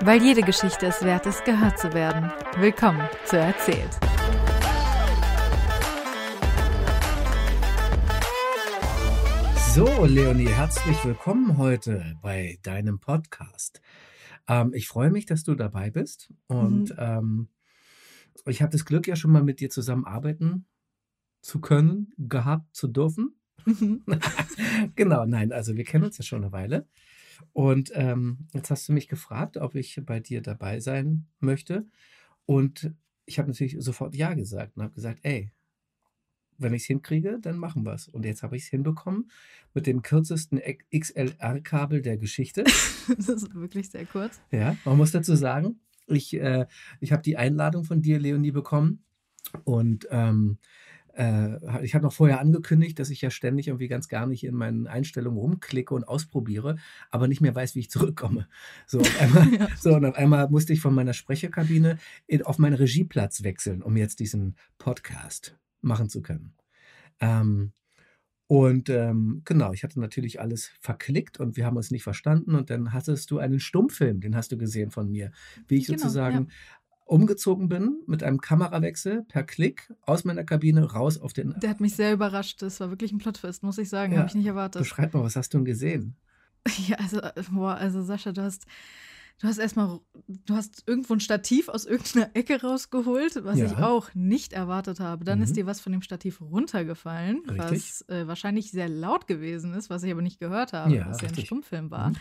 Weil jede Geschichte es wert ist, gehört zu werden. Willkommen zu Erzählt. So, Leonie, herzlich willkommen heute bei deinem Podcast. Ähm, ich freue mich, dass du dabei bist und Mhm. ähm, ich habe das Glück, ja schon mal mit dir zusammenarbeiten zu können, gehabt zu dürfen. Mhm. Genau, nein, also wir kennen uns ja schon eine Weile. Und ähm, jetzt hast du mich gefragt, ob ich bei dir dabei sein möchte. Und ich habe natürlich sofort Ja gesagt und habe gesagt, ey, wenn ich es hinkriege, dann machen wir es. Und jetzt habe ich es hinbekommen mit dem kürzesten XLR-Kabel der Geschichte. Das ist wirklich sehr kurz. Ja, man muss dazu sagen, ich, äh, ich habe die Einladung von dir, Leonie, bekommen. Und ähm, äh, ich habe noch vorher angekündigt, dass ich ja ständig irgendwie ganz gar nicht in meinen Einstellungen rumklicke und ausprobiere, aber nicht mehr weiß, wie ich zurückkomme. So, auf einmal, Ja. so und auf einmal musste ich von meiner Sprecherkabine in, auf meinen Regieplatz wechseln, um jetzt diesen Podcast machen zu können. Ähm, und ähm, genau, ich hatte natürlich alles verklickt und wir haben uns nicht verstanden. Und dann hattest du einen Stummfilm, den hast du gesehen von mir, wie ich Genau, sozusagen umgezogen bin mit einem Kamerawechsel per Klick aus meiner Kabine raus auf den. Der hat mich sehr überrascht. Das war wirklich ein Plotfest, muss ich sagen. Ja. Habe ich nicht erwartet. Beschreib mal, was hast du denn gesehen? Ja, also, äh, boah, also Sascha, du hast, du hast erstmal, du hast irgendwo ein Stativ aus irgendeiner Ecke rausgeholt, was ich Ja. auch nicht erwartet habe. Dann Mhm. ist dir was von dem Stativ runtergefallen, Richtig. was äh, wahrscheinlich sehr laut gewesen ist, was ich aber nicht gehört habe, Ja, was ja ein. Stummfilm war. Mhm.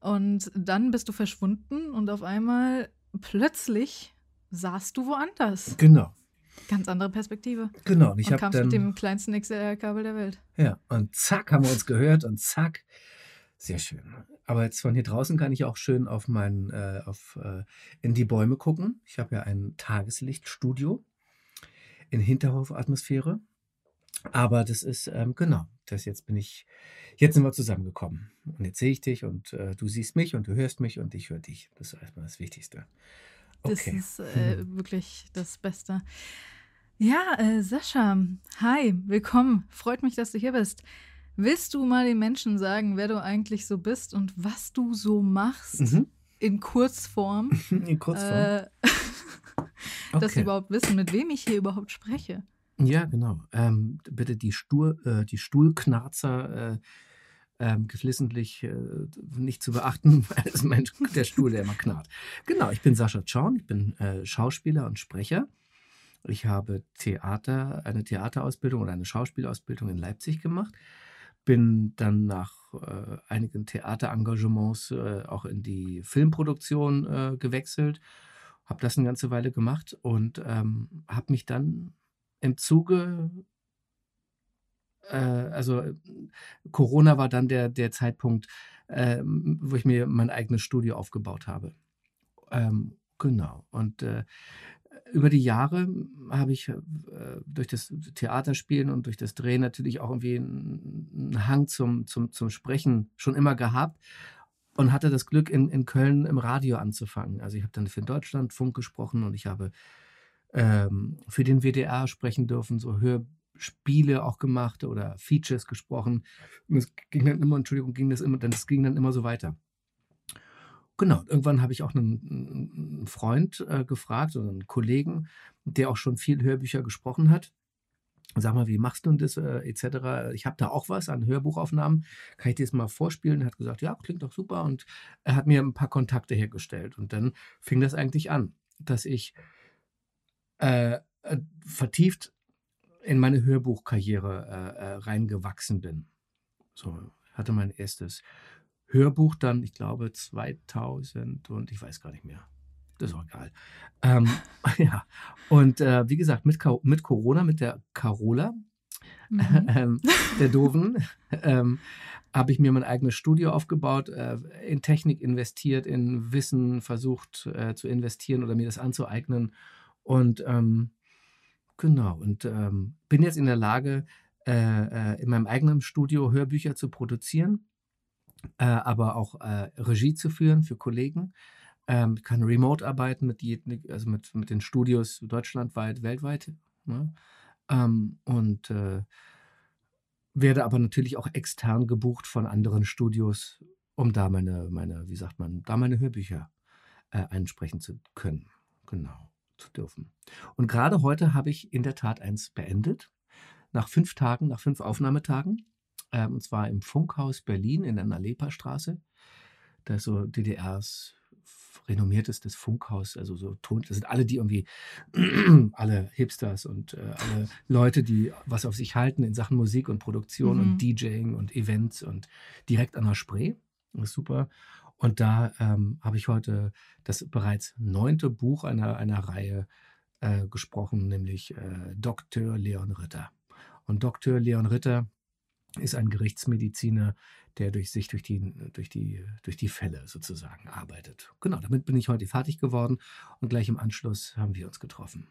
Und dann bist du verschwunden und auf einmal plötzlich saßt du woanders. Genau, Ganz andere Perspektive. genau. Und ich und kamst dann mit dem kleinsten XLR-Kabel der Welt. Ja, und zack, haben wir uns gehört und zack. Sehr schön. Aber jetzt von hier draußen kann ich auch schön auf mein, äh, auf, äh, in die Bäume gucken. Ich habe ja ein Tageslichtstudio in Hinterhofatmosphäre. Aber das ist, ähm, genau, das jetzt bin ich, jetzt sind wir zusammengekommen. Und jetzt sehe ich dich und äh, du siehst mich und du hörst mich und ich höre dich. Das ist erstmal das Wichtigste. Das Okay. ist äh, wirklich das Beste. Ja, äh, Sascha, hi, willkommen. Freut mich, dass du hier bist. Willst du mal den Menschen sagen, wer du eigentlich so bist und was du so machst Mhm. in Kurzform? In Kurzform. Äh, dass sie Okay. überhaupt wissen, mit wem ich hier überhaupt spreche. Ja, genau. Ähm, bitte die, Stur, äh, die Stuhlknarzer äh, ähm, geflissentlich äh, nicht zu beachten, weil es mein, der Stuhl, der immer knarrt. Genau, ich bin Sascha Czorn, ich bin äh, Schauspieler und Sprecher. Ich habe Theater, eine Theaterausbildung oder eine Schauspielausbildung in Leipzig gemacht. Bin dann nach äh, einigen Theaterengagements äh, auch in die Filmproduktion gewechselt. Habe das eine ganze Weile gemacht und ähm, habe mich dann im Zuge, äh, also äh, Corona war dann der, der Zeitpunkt, ähm, wo ich mir mein eigenes Studio aufgebaut habe. Ähm, genau. Und äh, über die Jahre habe ich äh, durch das Theaterspielen und durch das Drehen natürlich auch irgendwie einen Hang zum, zum, zum Sprechen schon immer gehabt und hatte das Glück, in, in Köln im Radio anzufangen. Also ich habe dann für Deutschlandfunk gesprochen und ich habe ähm, für den WDR sprechen dürfen, so Hörspiele auch gemacht oder Features gesprochen. Und es ging dann immer, Entschuldigung, ging das immer, das ging dann immer so weiter. Genau, irgendwann habe ich auch einen, einen Freund äh, gefragt oder einen Kollegen, der auch schon viel Hörbücher gesprochen hat. Sag mal, wie machst du denn das, äh, etc. Ich habe da auch was an Hörbuchaufnahmen. Kann ich dir das mal vorspielen? Er hat gesagt, ja, klingt doch super. Und er hat mir ein paar Kontakte hergestellt. Und dann fing das eigentlich an, dass ich äh, äh, vertieft in meine Hörbuchkarriere äh, äh, reingewachsen bin. So, hatte mein erstes Hörbuch dann, ich glaube, 2000 und ich weiß gar nicht mehr. Das ist auch egal. Ähm, ja, und äh, wie gesagt, mit, mit Corona, mit der Carola, Mhm. ähm, der Doofen, ähm, habe ich mir mein eigenes Studio aufgebaut, äh, in Technik investiert, in Wissen versucht äh, zu investieren oder mir das anzueignen. Und ähm, genau, und ähm, bin jetzt in der Lage, äh, äh, in meinem eigenen Studio Hörbücher zu produzieren, äh, aber auch äh, Regie zu führen für Kollegen. Ähm, kann remote arbeiten mit, je- also mit, mit den Studios deutschlandweit, weltweit. Ne? Ähm, und äh, werde aber natürlich auch extern gebucht von anderen Studios, um da meine, meine, wie sagt man, da meine Hörbücher äh, einsprechen zu können. Genau, zu dürfen. Und gerade heute habe ich in der Tat eins beendet. Nach fünf Tagen, nach fünf Aufnahmetagen. Ähm, und zwar im Funkhaus Berlin in der Nalepa-Straße. Das ist so DDRs renommiertestes Funkhaus, also so Ton, das sind alle, die irgendwie, alle Hipsters und äh, alle Leute, die was auf sich halten in Sachen Musik und Produktion mhm. und DJing und Events und direkt an der Spree. Das ist super. Und da ähm, habe ich heute das bereits neunte Buch einer, einer Reihe äh, gesprochen, nämlich äh, Dr. Leon Ritter. Und Dr. Leon Ritter ist ein Gerichtsmediziner, der durch sich durch die, durch die, durch die Fälle sozusagen arbeitet. Genau, damit bin ich heute fertig geworden und gleich im Anschluss haben wir uns getroffen.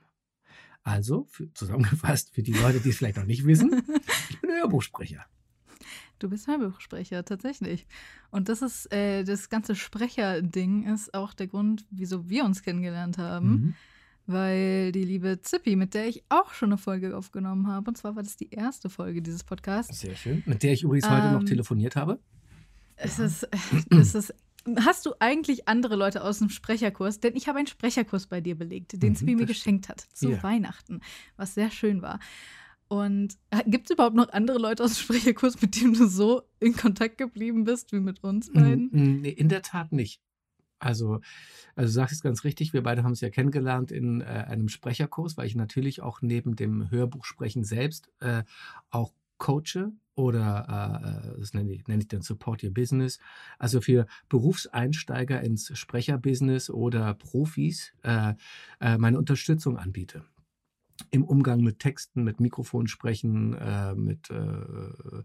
Also, für, zusammengefasst, für die Leute, die es vielleicht noch nicht wissen, ich bin Hörbuchsprecher. Du bist Hörbuchsprecher, tatsächlich. Und das ist, äh, das ganze Sprecher-Ding ist auch der Grund, wieso wir uns kennengelernt haben. Mhm weil die liebe Zippi, mit der ich auch schon eine Folge aufgenommen habe, und zwar war das die erste Folge dieses Podcasts. Sehr schön. Mit der ich übrigens ähm, heute noch ähm, telefoniert habe. Es ist, es ist, hast du eigentlich andere Leute aus dem Sprecherkurs? Denn ich habe einen Sprecherkurs bei dir belegt, den mhm, Zippi mir geschenkt hat zu ja. Weihnachten, was sehr schön war. Und äh, gibt es überhaupt noch andere Leute aus dem Sprecherkurs, mit denen du so in Kontakt geblieben bist wie mit uns beiden? Nee, in der Tat nicht. Also, also du sagst es ganz richtig, wir beide haben es ja kennengelernt in äh, einem Sprecherkurs, weil ich natürlich auch neben dem Hörbuchsprechen selbst äh, auch coache oder äh, das nenne ich, nenne ich dann Support Your Business. Also für Berufseinsteiger ins Sprecherbusiness oder Profis äh, äh, meine Unterstützung anbiete. Im Umgang mit Texten, mit Mikrofonsprechen, äh, mit, äh,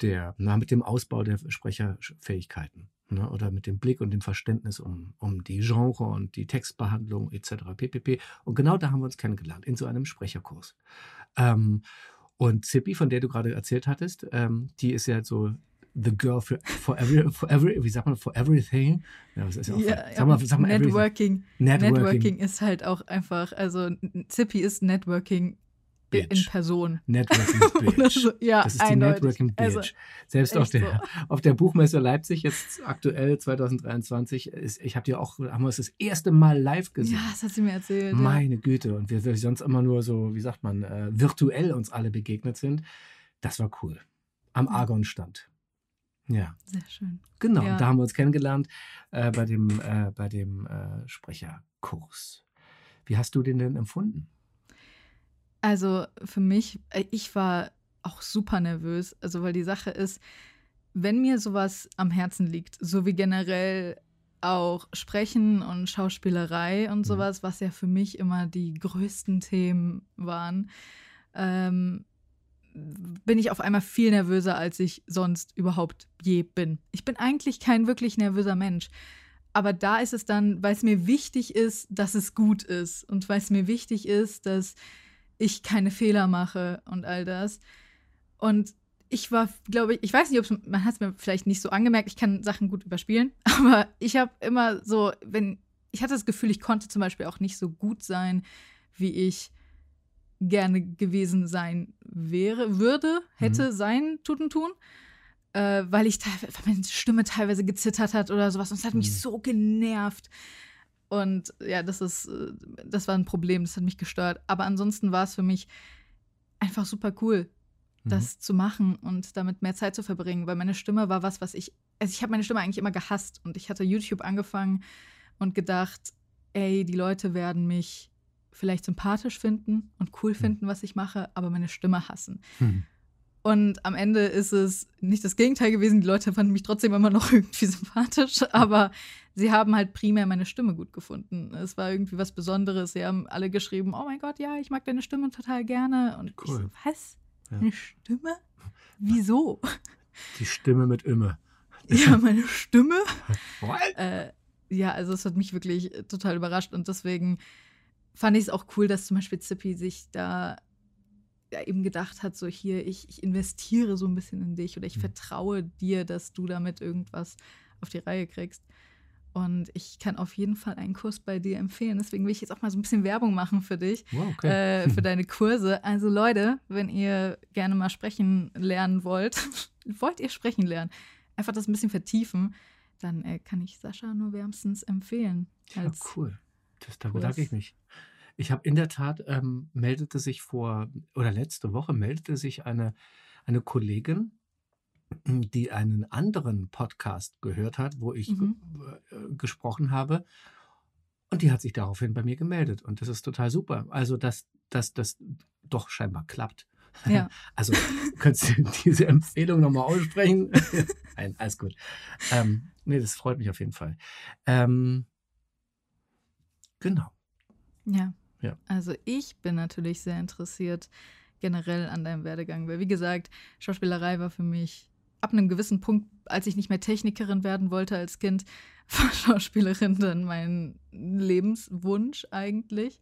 der, na, mit dem Ausbau der Sprecherfähigkeiten ne, oder mit dem Blick und dem Verständnis um, um die Genre und die Textbehandlung etc. ppp. Und genau da haben wir uns kennengelernt, in so einem Sprecherkurs. Ähm, und Zippy, von der du gerade erzählt hattest, ähm, die ist ja so the girl for, for, every, for every, wie sagt man, for everything. Ja, das ist ja auch, ja, sag mal, sag mal Networking. Networking. Networking ist halt auch einfach, also Zippy ist Networking Bitch. in Person. Networking Bitch. so. ja, das ist eindeutig. die Networking Bitch. Also, Selbst auf der, so. auf der Buchmesse Leipzig jetzt aktuell 2023, ist, ich habe die auch, haben wir es das erste Mal live gesehen. Ja, das hat sie mir erzählt. Meine ja. Güte. Und wir, wir sonst immer nur so, wie sagt man, äh, virtuell uns alle begegnet sind. Das war cool. Am Argon-Stand. Ja. Sehr schön. Genau, ja. da haben wir uns kennengelernt äh, bei dem, äh, bei dem äh, Sprecherkurs. Wie hast du den denn empfunden? Also für mich, äh, ich war auch super nervös. Also weil die Sache ist, wenn mir sowas am Herzen liegt, so wie generell auch Sprechen und Schauspielerei und mhm. sowas, was ja für mich immer die größten Themen waren, ähm, bin ich auf einmal viel nervöser, als ich sonst überhaupt je bin. Ich bin eigentlich kein wirklich nervöser Mensch. Aber da ist es dann, weil es mir wichtig ist, dass es gut ist und weil es mir wichtig ist, dass ich keine Fehler mache und all das. Und ich war, glaube ich, ich weiß nicht, ob man hat es mir vielleicht nicht so angemerkt, ich kann Sachen gut überspielen, aber ich habe immer so, wenn, ich hatte das Gefühl, ich konnte zum Beispiel auch nicht so gut sein, wie ich gerne gewesen sein wäre, würde, hätte mhm. sein, tut und tun. Äh, weil ich weil meine Stimme teilweise gezittert hat oder sowas. Und es hat mhm. mich so genervt. Und ja, das ist, äh, das war ein Problem, das hat mich gestört. Aber ansonsten war es für mich einfach super cool, das mhm. zu machen und damit mehr Zeit zu verbringen, weil meine Stimme war was, was ich, also ich habe meine Stimme eigentlich immer gehasst und ich hatte YouTube angefangen und gedacht, ey, die Leute werden mich vielleicht sympathisch finden und cool mhm. finden, was ich mache, aber meine Stimme hassen. Mhm. Und am Ende ist es nicht das Gegenteil gewesen. Die Leute fanden mich trotzdem immer noch irgendwie sympathisch, aber sie haben halt primär meine Stimme gut gefunden. Es war irgendwie was Besonderes. Sie haben alle geschrieben: Oh mein Gott, ja, ich mag deine Stimme total gerne. Und cool. ich so, was? Ja. Eine Stimme? Wieso? Die Stimme mit Imme. Ja, meine Stimme. What? Äh, ja, also es hat mich wirklich total überrascht und deswegen fand ich es auch cool, dass zum Beispiel Zippy sich da ja, eben gedacht hat, so hier, ich, ich investiere so ein bisschen in dich oder ich mhm. vertraue dir, dass du damit irgendwas auf die Reihe kriegst. Und ich kann auf jeden Fall einen Kurs bei dir empfehlen. Deswegen will ich jetzt auch mal so ein bisschen Werbung machen für dich, wow, okay. äh, für deine Kurse. Also Leute, wenn ihr gerne mal sprechen lernen wollt, wollt ihr sprechen lernen, einfach das ein bisschen vertiefen, dann äh, kann ich Sascha nur wärmstens empfehlen. Ja, cool. Das, da bedanke ich mich. Ich habe in der Tat, ähm, meldete sich vor, oder letzte Woche meldete sich eine, eine Kollegin, die einen anderen Podcast gehört hat, wo ich Mhm. äh, gesprochen habe. Und die hat sich daraufhin bei mir gemeldet. Und das ist total super. Also, dass dass das doch scheinbar klappt. Ja. Also, könntest du diese Empfehlung nochmal aussprechen? Nein, alles gut. Ähm, nee, das freut mich auf jeden Fall. Ähm, genau. Ja. Ja. Also ich bin natürlich sehr interessiert generell an deinem Werdegang, weil wie gesagt, Schauspielerei war für mich ab einem gewissen Punkt, als ich nicht mehr Technikerin werden wollte als Kind, war Schauspielerin dann mein Lebenswunsch eigentlich.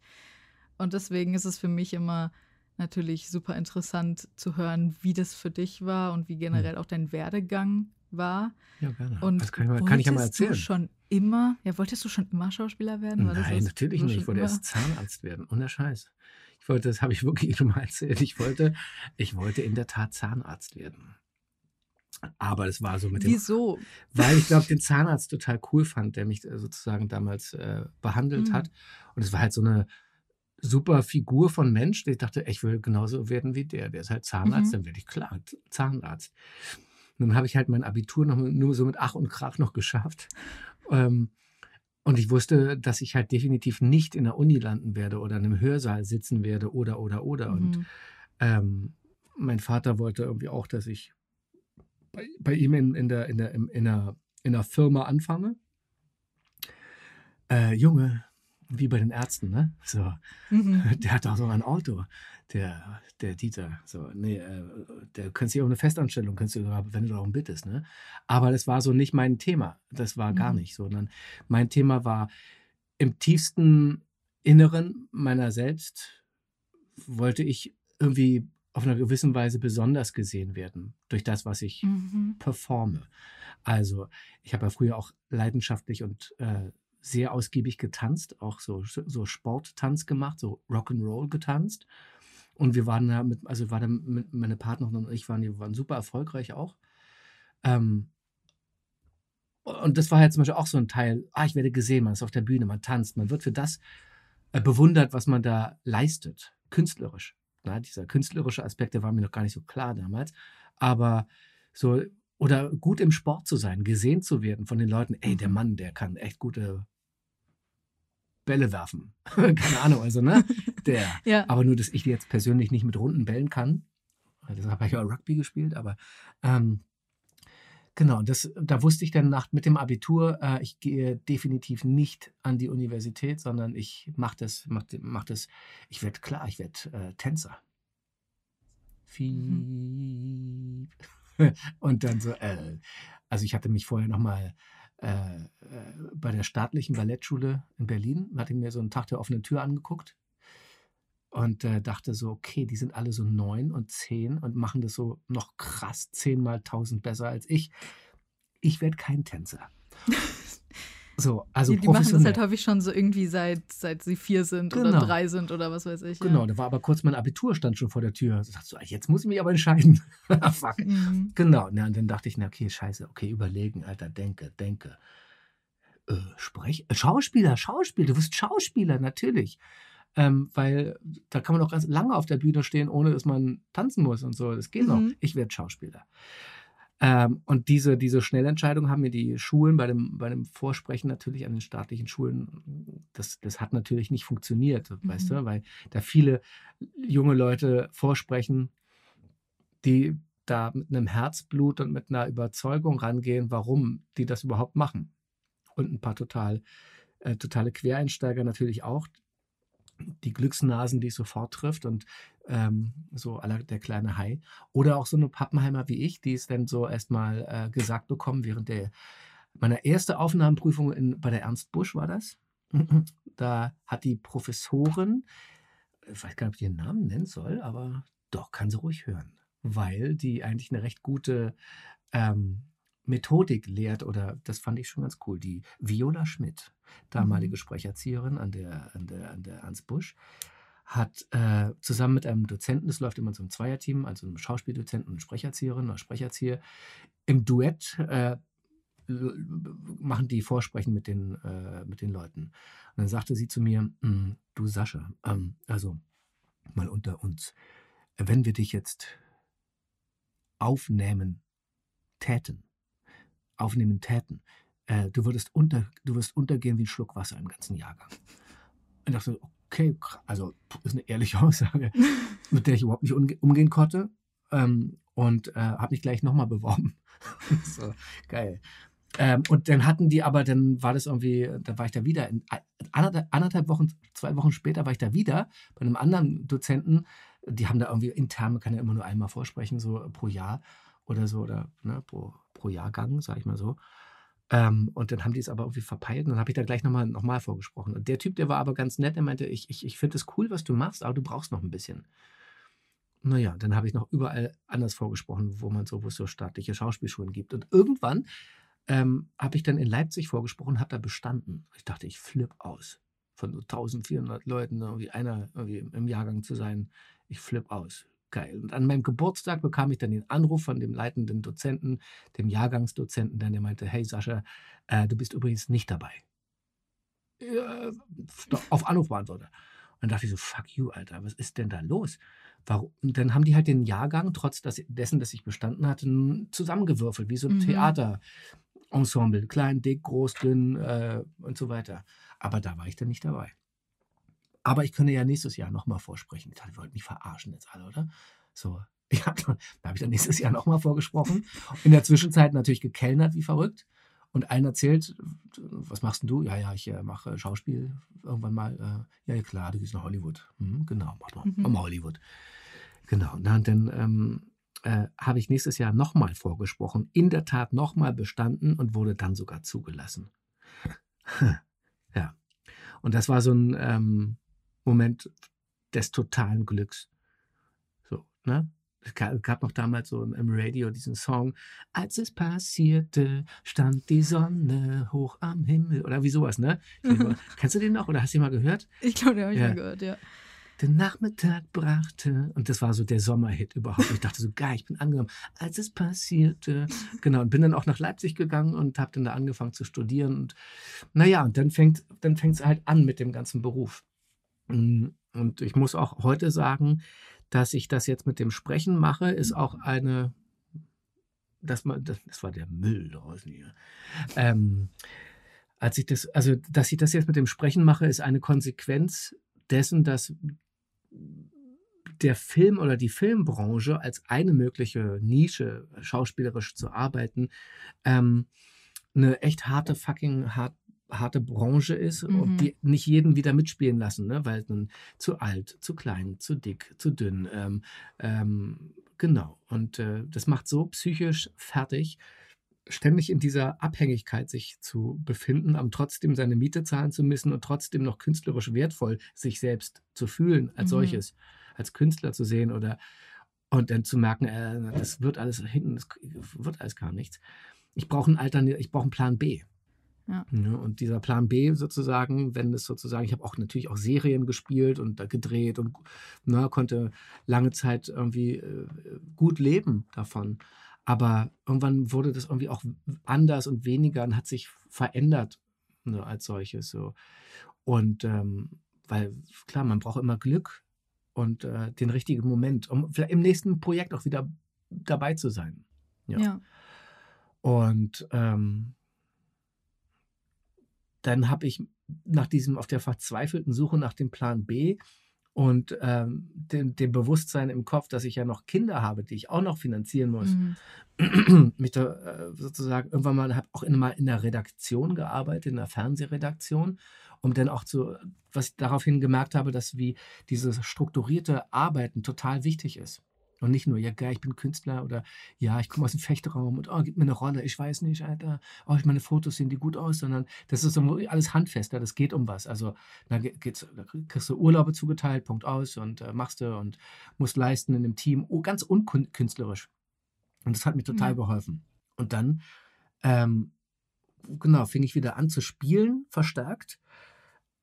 Und deswegen ist es für mich immer natürlich super interessant zu hören, wie das für dich war und wie generell auch dein Werdegang war. Ja, gerne. Und das kann ich, mal, kann ich ja mal wolltest erzählen. Du schon immer, ja, wolltest du schon immer Schauspieler werden? War Nein, natürlich nicht. Ich wollte immer- erst Zahnarzt werden. Ohne Scheiß. Ich wollte, das habe ich wirklich schon mal erzählt. Ich wollte, ich wollte in der Tat Zahnarzt werden. Aber das war so mit dem, Wieso? weil ich glaube, den Zahnarzt total cool fand, der mich äh, sozusagen damals äh, behandelt Mhm. hat. Und es war halt so eine super Figur von Mensch. Ich dachte, ich will genauso werden wie der. Der ist halt Zahnarzt, Mhm. dann werde ich klar Zahnarzt. Und dann habe ich halt mein Abitur noch nur so mit Ach und Krach noch geschafft. Ähm, und ich wusste, dass ich halt definitiv nicht in der Uni landen werde oder in einem Hörsaal sitzen werde oder, oder, oder. Und Mhm. ähm, mein Vater wollte irgendwie auch, dass ich bei, bei ihm in, in, der, in, der, im- in, der, in der Firma anfange. Äh, Junge, wie bei den Ärzten, ne? So, Mhm. der hat doch so ein Auto, der, der Dieter. So, nee, äh, der könnte sich auch eine Festanstellung, könntest du sogar, wenn du darum bittest, ne? Aber das war so nicht mein Thema. Das war gar Mhm. nicht, sondern mein Thema war im tiefsten Inneren meiner selbst wollte ich irgendwie auf einer gewissen Weise besonders gesehen werden durch das, was ich Mhm. performe. Also, ich habe ja früher auch leidenschaftlich und äh, sehr ausgiebig getanzt, auch so, so Sporttanz gemacht, so Rock'n'Roll getanzt. Und wir waren da mit, also war da mit, meine Partnerin und ich waren, die waren super erfolgreich auch. Ähm, und das war halt zum Beispiel auch so ein Teil, ah, ich werde gesehen, man ist auf der Bühne, man tanzt, man wird für das äh, bewundert, was man da leistet, künstlerisch. Na, dieser künstlerische Aspekt, der war mir noch gar nicht so klar damals. Aber so, oder gut im Sport zu sein, gesehen zu werden von den Leuten, ey, der Mhm. Mann, der kann echt gute Bälle werfen. Keine Ahnung, also, ne? Der. Ja. Aber nur, dass ich jetzt persönlich nicht mit runden Bällen kann. Das habe ich ja Rugby gespielt, aber ähm, genau, das, da wusste ich dann nach, mit dem Abitur, äh, ich gehe definitiv nicht an die Universität, sondern ich mache das, mach, mach das, ich werde klar, ich werde äh, Tänzer. Fiep. Und dann so, äh, also ich hatte mich vorher nochmal äh, äh, bei der staatlichen Ballettschule in Berlin, hatte mir so einen Tag der offenen Tür angeguckt und äh, dachte so, okay, die sind alle so neun und zehn und machen das so noch krass zehnmal tausend besser als ich. Ich werde kein Tänzer. So, also die, die machen das halt häufig schon so irgendwie seit, seit sie vier sind oder Genau. drei sind oder was weiß ich. Genau, da war aber kurz mein Abitur stand schon vor der Tür. Ich dachte so, jetzt muss ich mich aber entscheiden. Fuck. Ja. Mhm. Genau, na, und dann dachte ich, na okay, scheiße, okay, überlegen, Alter, denke, denke. Äh, Sprech, äh, Schauspieler, Schauspieler, du wirst Schauspieler, natürlich. Ähm, weil da kann man auch ganz lange auf der Bühne stehen, ohne dass man tanzen muss und so. Das geht noch. Mhm. Ich werde Schauspieler. Ähm, und diese, diese Schnellentscheidung haben mir die Schulen bei dem, bei dem Vorsprechen natürlich an den staatlichen Schulen, das, das hat natürlich nicht funktioniert, weißt Mhm. du, weil da viele junge Leute vorsprechen, die da mit einem Herzblut und mit einer Überzeugung rangehen, warum die das überhaupt machen. Und ein paar total, äh, totale Quereinsteiger natürlich auch. Die Glücksnasen, die es sofort trifft und ähm, so aller der kleine Hai. Oder auch so eine Pappenheimer wie ich, die es dann so erstmal äh, gesagt bekommen, während der meiner ersten Aufnahmeprüfung in, bei der Ernst Busch war das. Da hat die Professorin, ich weiß gar nicht, ob ich ihren Namen nennen soll, aber doch, kann sie ruhig hören, weil die eigentlich eine recht gute ähm, Methodik lehrt oder das fand ich schon ganz cool. Die Viola Schmidt, damalige Mhm. Sprecherzieherin an der, an der, an der Ernst Busch, hat äh, zusammen mit einem Dozenten, das läuft immer so ein Zweierteam, also einem Schauspieldozenten und Sprecherzieherin oder Sprecherzieher, im Duett äh, machen die Vorsprechen mit den, äh, mit den Leuten. Und dann sagte sie zu mir, hm, du Sascha, ähm, also mal unter uns, wenn wir dich jetzt aufnehmen täten, aufnehmen täten, äh, du würdest unter, du wirst untergehen wie ein Schluck Wasser im ganzen Jahrgang. Und ich dachte, okay, also ist eine ehrliche Aussage, mit der ich überhaupt nicht umgehen konnte. Ähm, und äh, habe mich gleich nochmal beworben. so, geil. Ähm, und dann hatten die aber, dann war das irgendwie, da war ich da wieder, in, anderthalb, anderthalb Wochen, zwei Wochen später war ich da wieder bei einem anderen Dozenten, die haben da irgendwie intern, man kann ja immer nur einmal vorsprechen, so pro Jahr oder so, oder ne, pro, pro Jahrgang, sag ich mal so. Ähm, und dann haben die es aber irgendwie verpeilt und dann habe ich da gleich nochmal noch mal vorgesprochen. Und der Typ, der war aber ganz nett, der meinte, ich, ich, ich finde es cool, was du machst, aber du brauchst noch ein bisschen. Naja, dann habe ich noch überall anders vorgesprochen, wo man so, wo es so staatliche Schauspielschulen gibt. Und irgendwann ähm, habe ich dann in Leipzig vorgesprochen, habe da bestanden. Ich dachte, ich flipp aus. Von so 1400 Leuten irgendwie einer irgendwie im Jahrgang zu sein, ich flipp aus geil. Und an meinem Geburtstag bekam ich dann den Anruf von dem leitenden Dozenten, dem Jahrgangsdozenten, der meinte, hey Sascha, äh, du bist übrigens nicht dabei. Ja, auf Anrufbeantworter. Und dann dachte ich so, fuck you, Alter, was ist denn da los? Warum? Und dann haben die halt den Jahrgang, trotz dessen, dass ich bestanden hatte, zusammengewürfelt, wie so ein mhm. Theaterensemble. Klein, dick, groß, dünn äh, und so weiter. Aber da war ich dann nicht dabei. Aber ich könnte ja nächstes Jahr nochmal vorsprechen. Ich dachte, wir wollten mich verarschen jetzt alle, oder? So. Ja, da habe ich dann nächstes Jahr nochmal vorgesprochen. In der Zwischenzeit natürlich gekellnert wie verrückt. Und allen erzählt, was machst denn du? Ja, ja, ich äh, mache Schauspiel irgendwann mal. Äh, ja, klar, du gehst nach Hollywood. Hm, genau, mach mal, mhm. mach mal Hollywood. Genau, und dann, dann ähm, äh, habe ich nächstes Jahr nochmal vorgesprochen, in der Tat nochmal bestanden und wurde dann sogar zugelassen. ja. Und das war so ein, ähm, Moment des totalen Glücks. So, ne? Es gab noch damals so im Radio diesen Song, als es passierte, stand die Sonne hoch am Himmel oder wie sowas, ne? Mhm. Kennst du den noch oder hast du ihn mal gehört? Ich glaube, den habe ich ja. mal gehört, ja. Der Nachmittag brachte, und das war so der Sommerhit überhaupt. Ich dachte so, geil, ich bin angenommen, als es passierte. Genau, und bin dann auch nach Leipzig gegangen und habe dann da angefangen zu studieren. Und naja, und dann fängt dann es halt an mit dem ganzen Beruf. Mm, und ich muss auch heute sagen, dass ich das jetzt mit dem Sprechen mache, ist auch eine, das, das, das war der Müll draußen hier. Ähm, als ich das, also, dass ich das jetzt mit dem Sprechen mache, ist eine Konsequenz dessen, dass der Film oder die Filmbranche als eine mögliche Nische, schauspielerisch zu arbeiten, ähm, eine echt harte fucking hart harte Branche ist mhm. und die nicht jeden wieder mitspielen lassen, ne? weil dann zu alt, zu klein, zu dick, zu dünn. Ähm, ähm, genau. Und äh, das macht so psychisch fertig, ständig in dieser Abhängigkeit sich zu befinden, aber trotzdem seine Miete zahlen zu müssen und trotzdem noch künstlerisch wertvoll sich selbst zu fühlen als mhm. solches, als Künstler zu sehen oder und dann zu merken, äh, das wird alles hinten, das wird alles gar nichts. Ich brauche einen Altern, ich brauche einen Plan B. Ja. Ne, und dieser Plan B sozusagen, wenn es sozusagen, ich habe auch natürlich auch Serien gespielt und gedreht und ne, konnte lange Zeit irgendwie äh, gut leben davon. Aber irgendwann wurde das irgendwie auch anders und weniger und hat sich verändert ne, als solches. So. Und ähm, weil, klar, man braucht immer Glück und äh, den richtigen Moment, um vielleicht im nächsten Projekt auch wieder dabei zu sein. Ja. ja. Und ähm, dann habe ich nach diesem, auf der verzweifelten Suche nach dem Plan B und ähm, dem, dem, Bewusstsein im Kopf, dass ich ja noch Kinder habe, die ich auch noch finanzieren muss, mhm. mich da äh, sozusagen irgendwann mal, habe auch in, mal in der Redaktion gearbeitet, in der Fernsehredaktion, um dann auch zu, was ich daraufhin gemerkt habe, dass wie dieses strukturierte Arbeiten total wichtig ist. Und nicht nur, ja, geil, ich bin Künstler oder ja, ich komme aus dem Fechtraum und oh, gib mir eine Rolle, ich weiß nicht, Alter, oh, meine Fotos sehen die gut aus, sondern das ist alles handfester, das geht um was. Also da, geht's, da kriegst du Urlaube zugeteilt, Punkt aus und äh, machst du und musst leisten in dem Team, oh, ganz unkünstlerisch. Und das hat mir total mhm. geholfen. Und dann, ähm, genau, fing ich wieder an zu spielen, verstärkt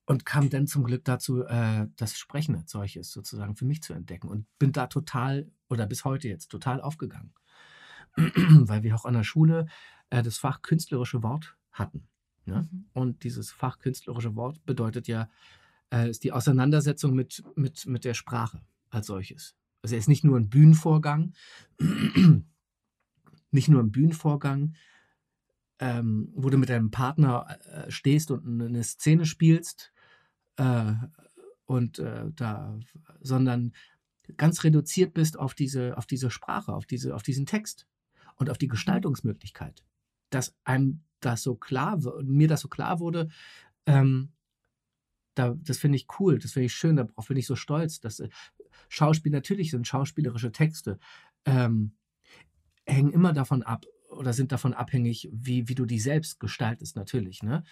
und kam dann zum Glück dazu, äh, das Sprechen als solches sozusagen für mich zu entdecken und bin da total oder bis heute jetzt total aufgegangen. weil wir auch an der Schule äh, das Fach künstlerische Wort hatten. Ne? Mhm. Und dieses Fach künstlerische Wort bedeutet ja, äh, ist die Auseinandersetzung mit, mit, mit der Sprache als solches. Also er ist nicht nur ein Bühnenvorgang, nicht nur ein Bühnenvorgang, ähm, wo du mit deinem Partner äh, stehst und eine Szene spielst, äh, und äh, da, sondern ganz reduziert bist auf diese, auf diese Sprache, auf, diese, auf diesen Text und auf die Gestaltungsmöglichkeit. Dass einem das so klar, mir das so klar wurde, ähm, da, das finde ich cool, das finde ich schön, darauf bin ich so stolz. Dass, äh, Schauspiel, natürlich sind schauspielerische Texte, ähm, hängen immer davon ab oder sind davon abhängig, wie, wie du die selbst gestaltest, natürlich. Ne?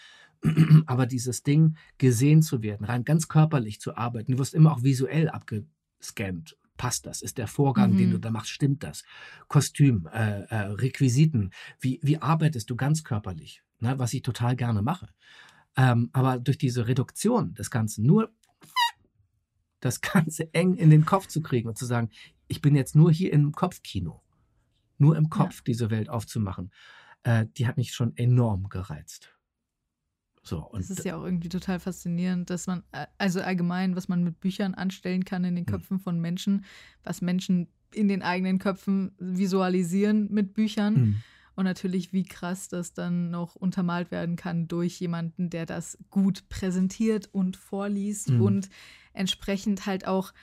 Aber dieses Ding, gesehen zu werden, rein ganz körperlich zu arbeiten, du wirst immer auch visuell abgescannt. Passt das? Ist der Vorgang, mhm. den du da machst, stimmt das? Kostüm, äh, äh, Requisiten, wie, wie arbeitest du ganz körperlich? Ne? Was ich total gerne mache. Ähm, aber durch diese Reduktion des Ganzen, nur das Ganze eng in den Kopf zu kriegen und zu sagen, ich bin jetzt nur hier im Kopfkino, nur im Kopf ja. diese Welt aufzumachen, äh, die hat mich schon enorm gereizt. So, und das ist ja auch irgendwie total faszinierend, dass man, äh, also allgemein, was man mit Büchern anstellen kann in den hm. Köpfen von Menschen, was Menschen in den eigenen Köpfen visualisieren mit Büchern. Mhm. Und natürlich, wie krass das dann noch untermalt werden kann durch jemanden, der das gut präsentiert und vorliest mhm. und entsprechend halt auch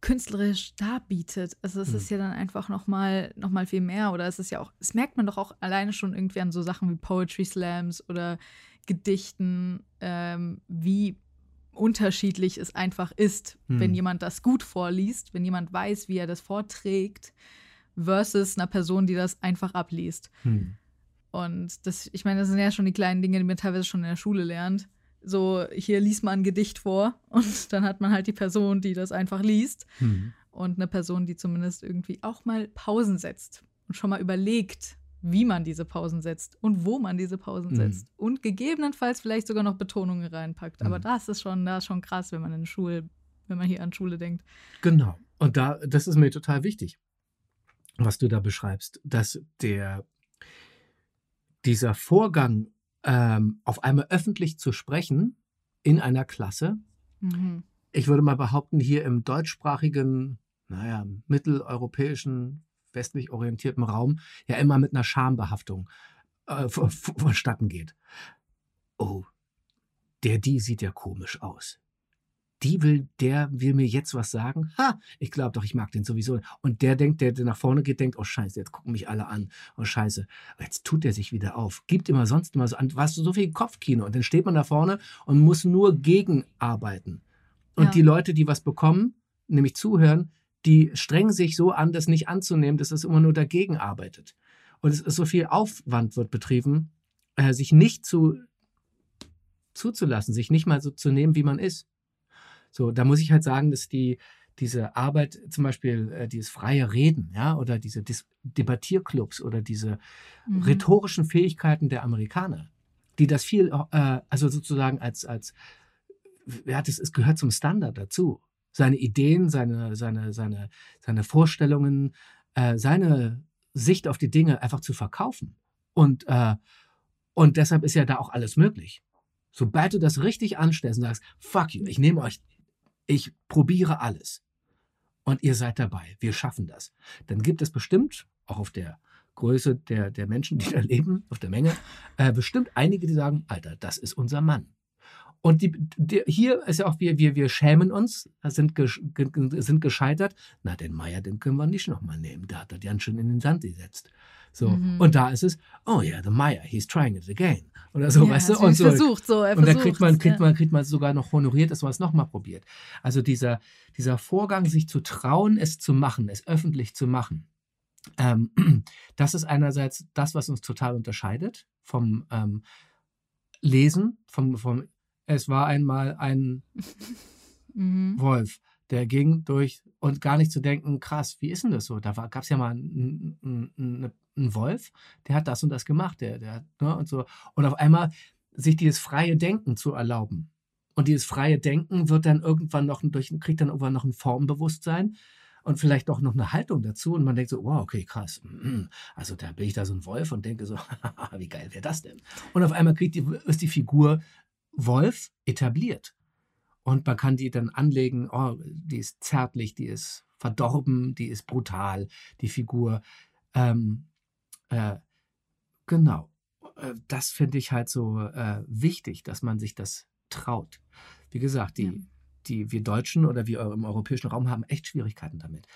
künstlerisch darbietet. Also es mhm. ist ja dann einfach nochmal noch mal viel mehr. Oder es ist ja auch, es merkt man doch auch alleine schon irgendwie an so Sachen wie Poetry Slams oder Gedichten, ähm, wie unterschiedlich es einfach ist, mhm. wenn jemand das gut vorliest, wenn jemand weiß, wie er das vorträgt, versus einer Person, die das einfach abliest. Mhm. Und das, ich meine, das sind ja schon die kleinen Dinge, die man teilweise schon in der Schule lernt so, hier liest man ein Gedicht vor und dann hat man halt die Person, die das einfach liest mhm. und eine Person, die zumindest irgendwie auch mal Pausen setzt und schon mal überlegt, wie man diese Pausen setzt und wo man diese Pausen mhm. setzt und gegebenenfalls vielleicht sogar noch Betonungen reinpackt. Mhm. Aber das ist schon, das ist schon krass, wenn man in Schule, wenn man hier an Schule denkt. Genau. Und da, das ist mir total wichtig, was du da beschreibst, dass der dieser Vorgang ähm, auf einmal öffentlich zu sprechen in einer Klasse. Mhm. Ich würde mal behaupten, hier im deutschsprachigen, naja, mitteleuropäischen, westlich orientierten Raum ja immer mit einer Schambehaftung äh, vonstatten geht. Oh, der, die sieht ja komisch aus die will, der will mir jetzt was sagen. Ha, ich glaube doch, ich mag den sowieso. Und der denkt, der, der nach vorne geht, denkt, oh Scheiße, jetzt gucken mich alle an. Oh Scheiße, jetzt tut er sich wieder auf. Gibt immer sonst immer so an, was so viel Kopfkino. Und dann steht man da vorne und muss nur gegenarbeiten. Und ja. die Leute, die was bekommen, nämlich zuhören, die strengen sich so an, das nicht anzunehmen, dass es immer nur dagegen arbeitet. Und es ist so viel Aufwand wird betrieben, äh, sich nicht zu zuzulassen, sich nicht mal so zu nehmen, wie man ist. So, da muss ich halt sagen, dass die, diese Arbeit, zum Beispiel äh, dieses freie Reden, ja, oder diese Dis Debattierclubs oder diese mhm. rhetorischen Fähigkeiten der Amerikaner, die das viel, äh, also sozusagen als, als, ja, das ist, gehört zum Standard dazu. Seine Ideen, seine, seine, seine, seine Vorstellungen, äh, seine Sicht auf die Dinge einfach zu verkaufen. Und, äh, und deshalb ist ja da auch alles möglich. Sobald du das richtig anstellst und sagst, fuck you, ich nehme euch ich probiere alles. Und ihr seid dabei. Wir schaffen das. Dann gibt es bestimmt, auch auf der Größe der, der Menschen, die da leben, auf der Menge, äh, bestimmt einige, die sagen, Alter, das ist unser Mann. Und die, die, hier ist ja auch, wir, wir, wir schämen uns, sind, gesch, sind gescheitert. Na, den Meier, den können wir nicht nochmal nehmen. Der hat das ganz schön in den Sand gesetzt. So. Mhm. Und da ist es, oh ja, yeah, the Meier, he's trying it again. Oder so, ja, weißt du? Und so. Versucht, so er und dann kriegt man, kriegt, ja. man, kriegt man sogar noch honoriert, dass man es nochmal probiert. Also dieser, dieser Vorgang, sich zu trauen, es zu machen, es öffentlich zu machen. Ähm, das ist einerseits das, was uns total unterscheidet vom ähm, Lesen, vom, vom Es war einmal ein mhm. Wolf der ging durch und gar nicht zu denken, krass, wie ist denn das so? Da gab es ja mal einen, einen, einen, Wolf, der hat das und das gemacht, der, der, ne, und so. Und auf einmal sich dieses freie Denken zu erlauben. Und dieses freie Denken wird dann irgendwann noch durch, kriegt dann irgendwann noch ein Formbewusstsein. und vielleicht auch noch eine Haltung dazu und man denkt so, wow, okay, krass. Mhm. Also da bin ich da so ein Wolf und denke so, wie geil wäre das denn? Und auf einmal kriegt die, ist die Figur Wolf etabliert. Und man kann die dann anlegen, oh, die ist zärtlich, die ist verdorben, die ist brutal, die Figur. Ähm, äh, genau. Äh, das finde ich halt so äh, wichtig, dass man sich das traut. Wie gesagt, die, ja. die wir Deutschen oder wir im europäischen Raum haben echt Schwierigkeiten damit.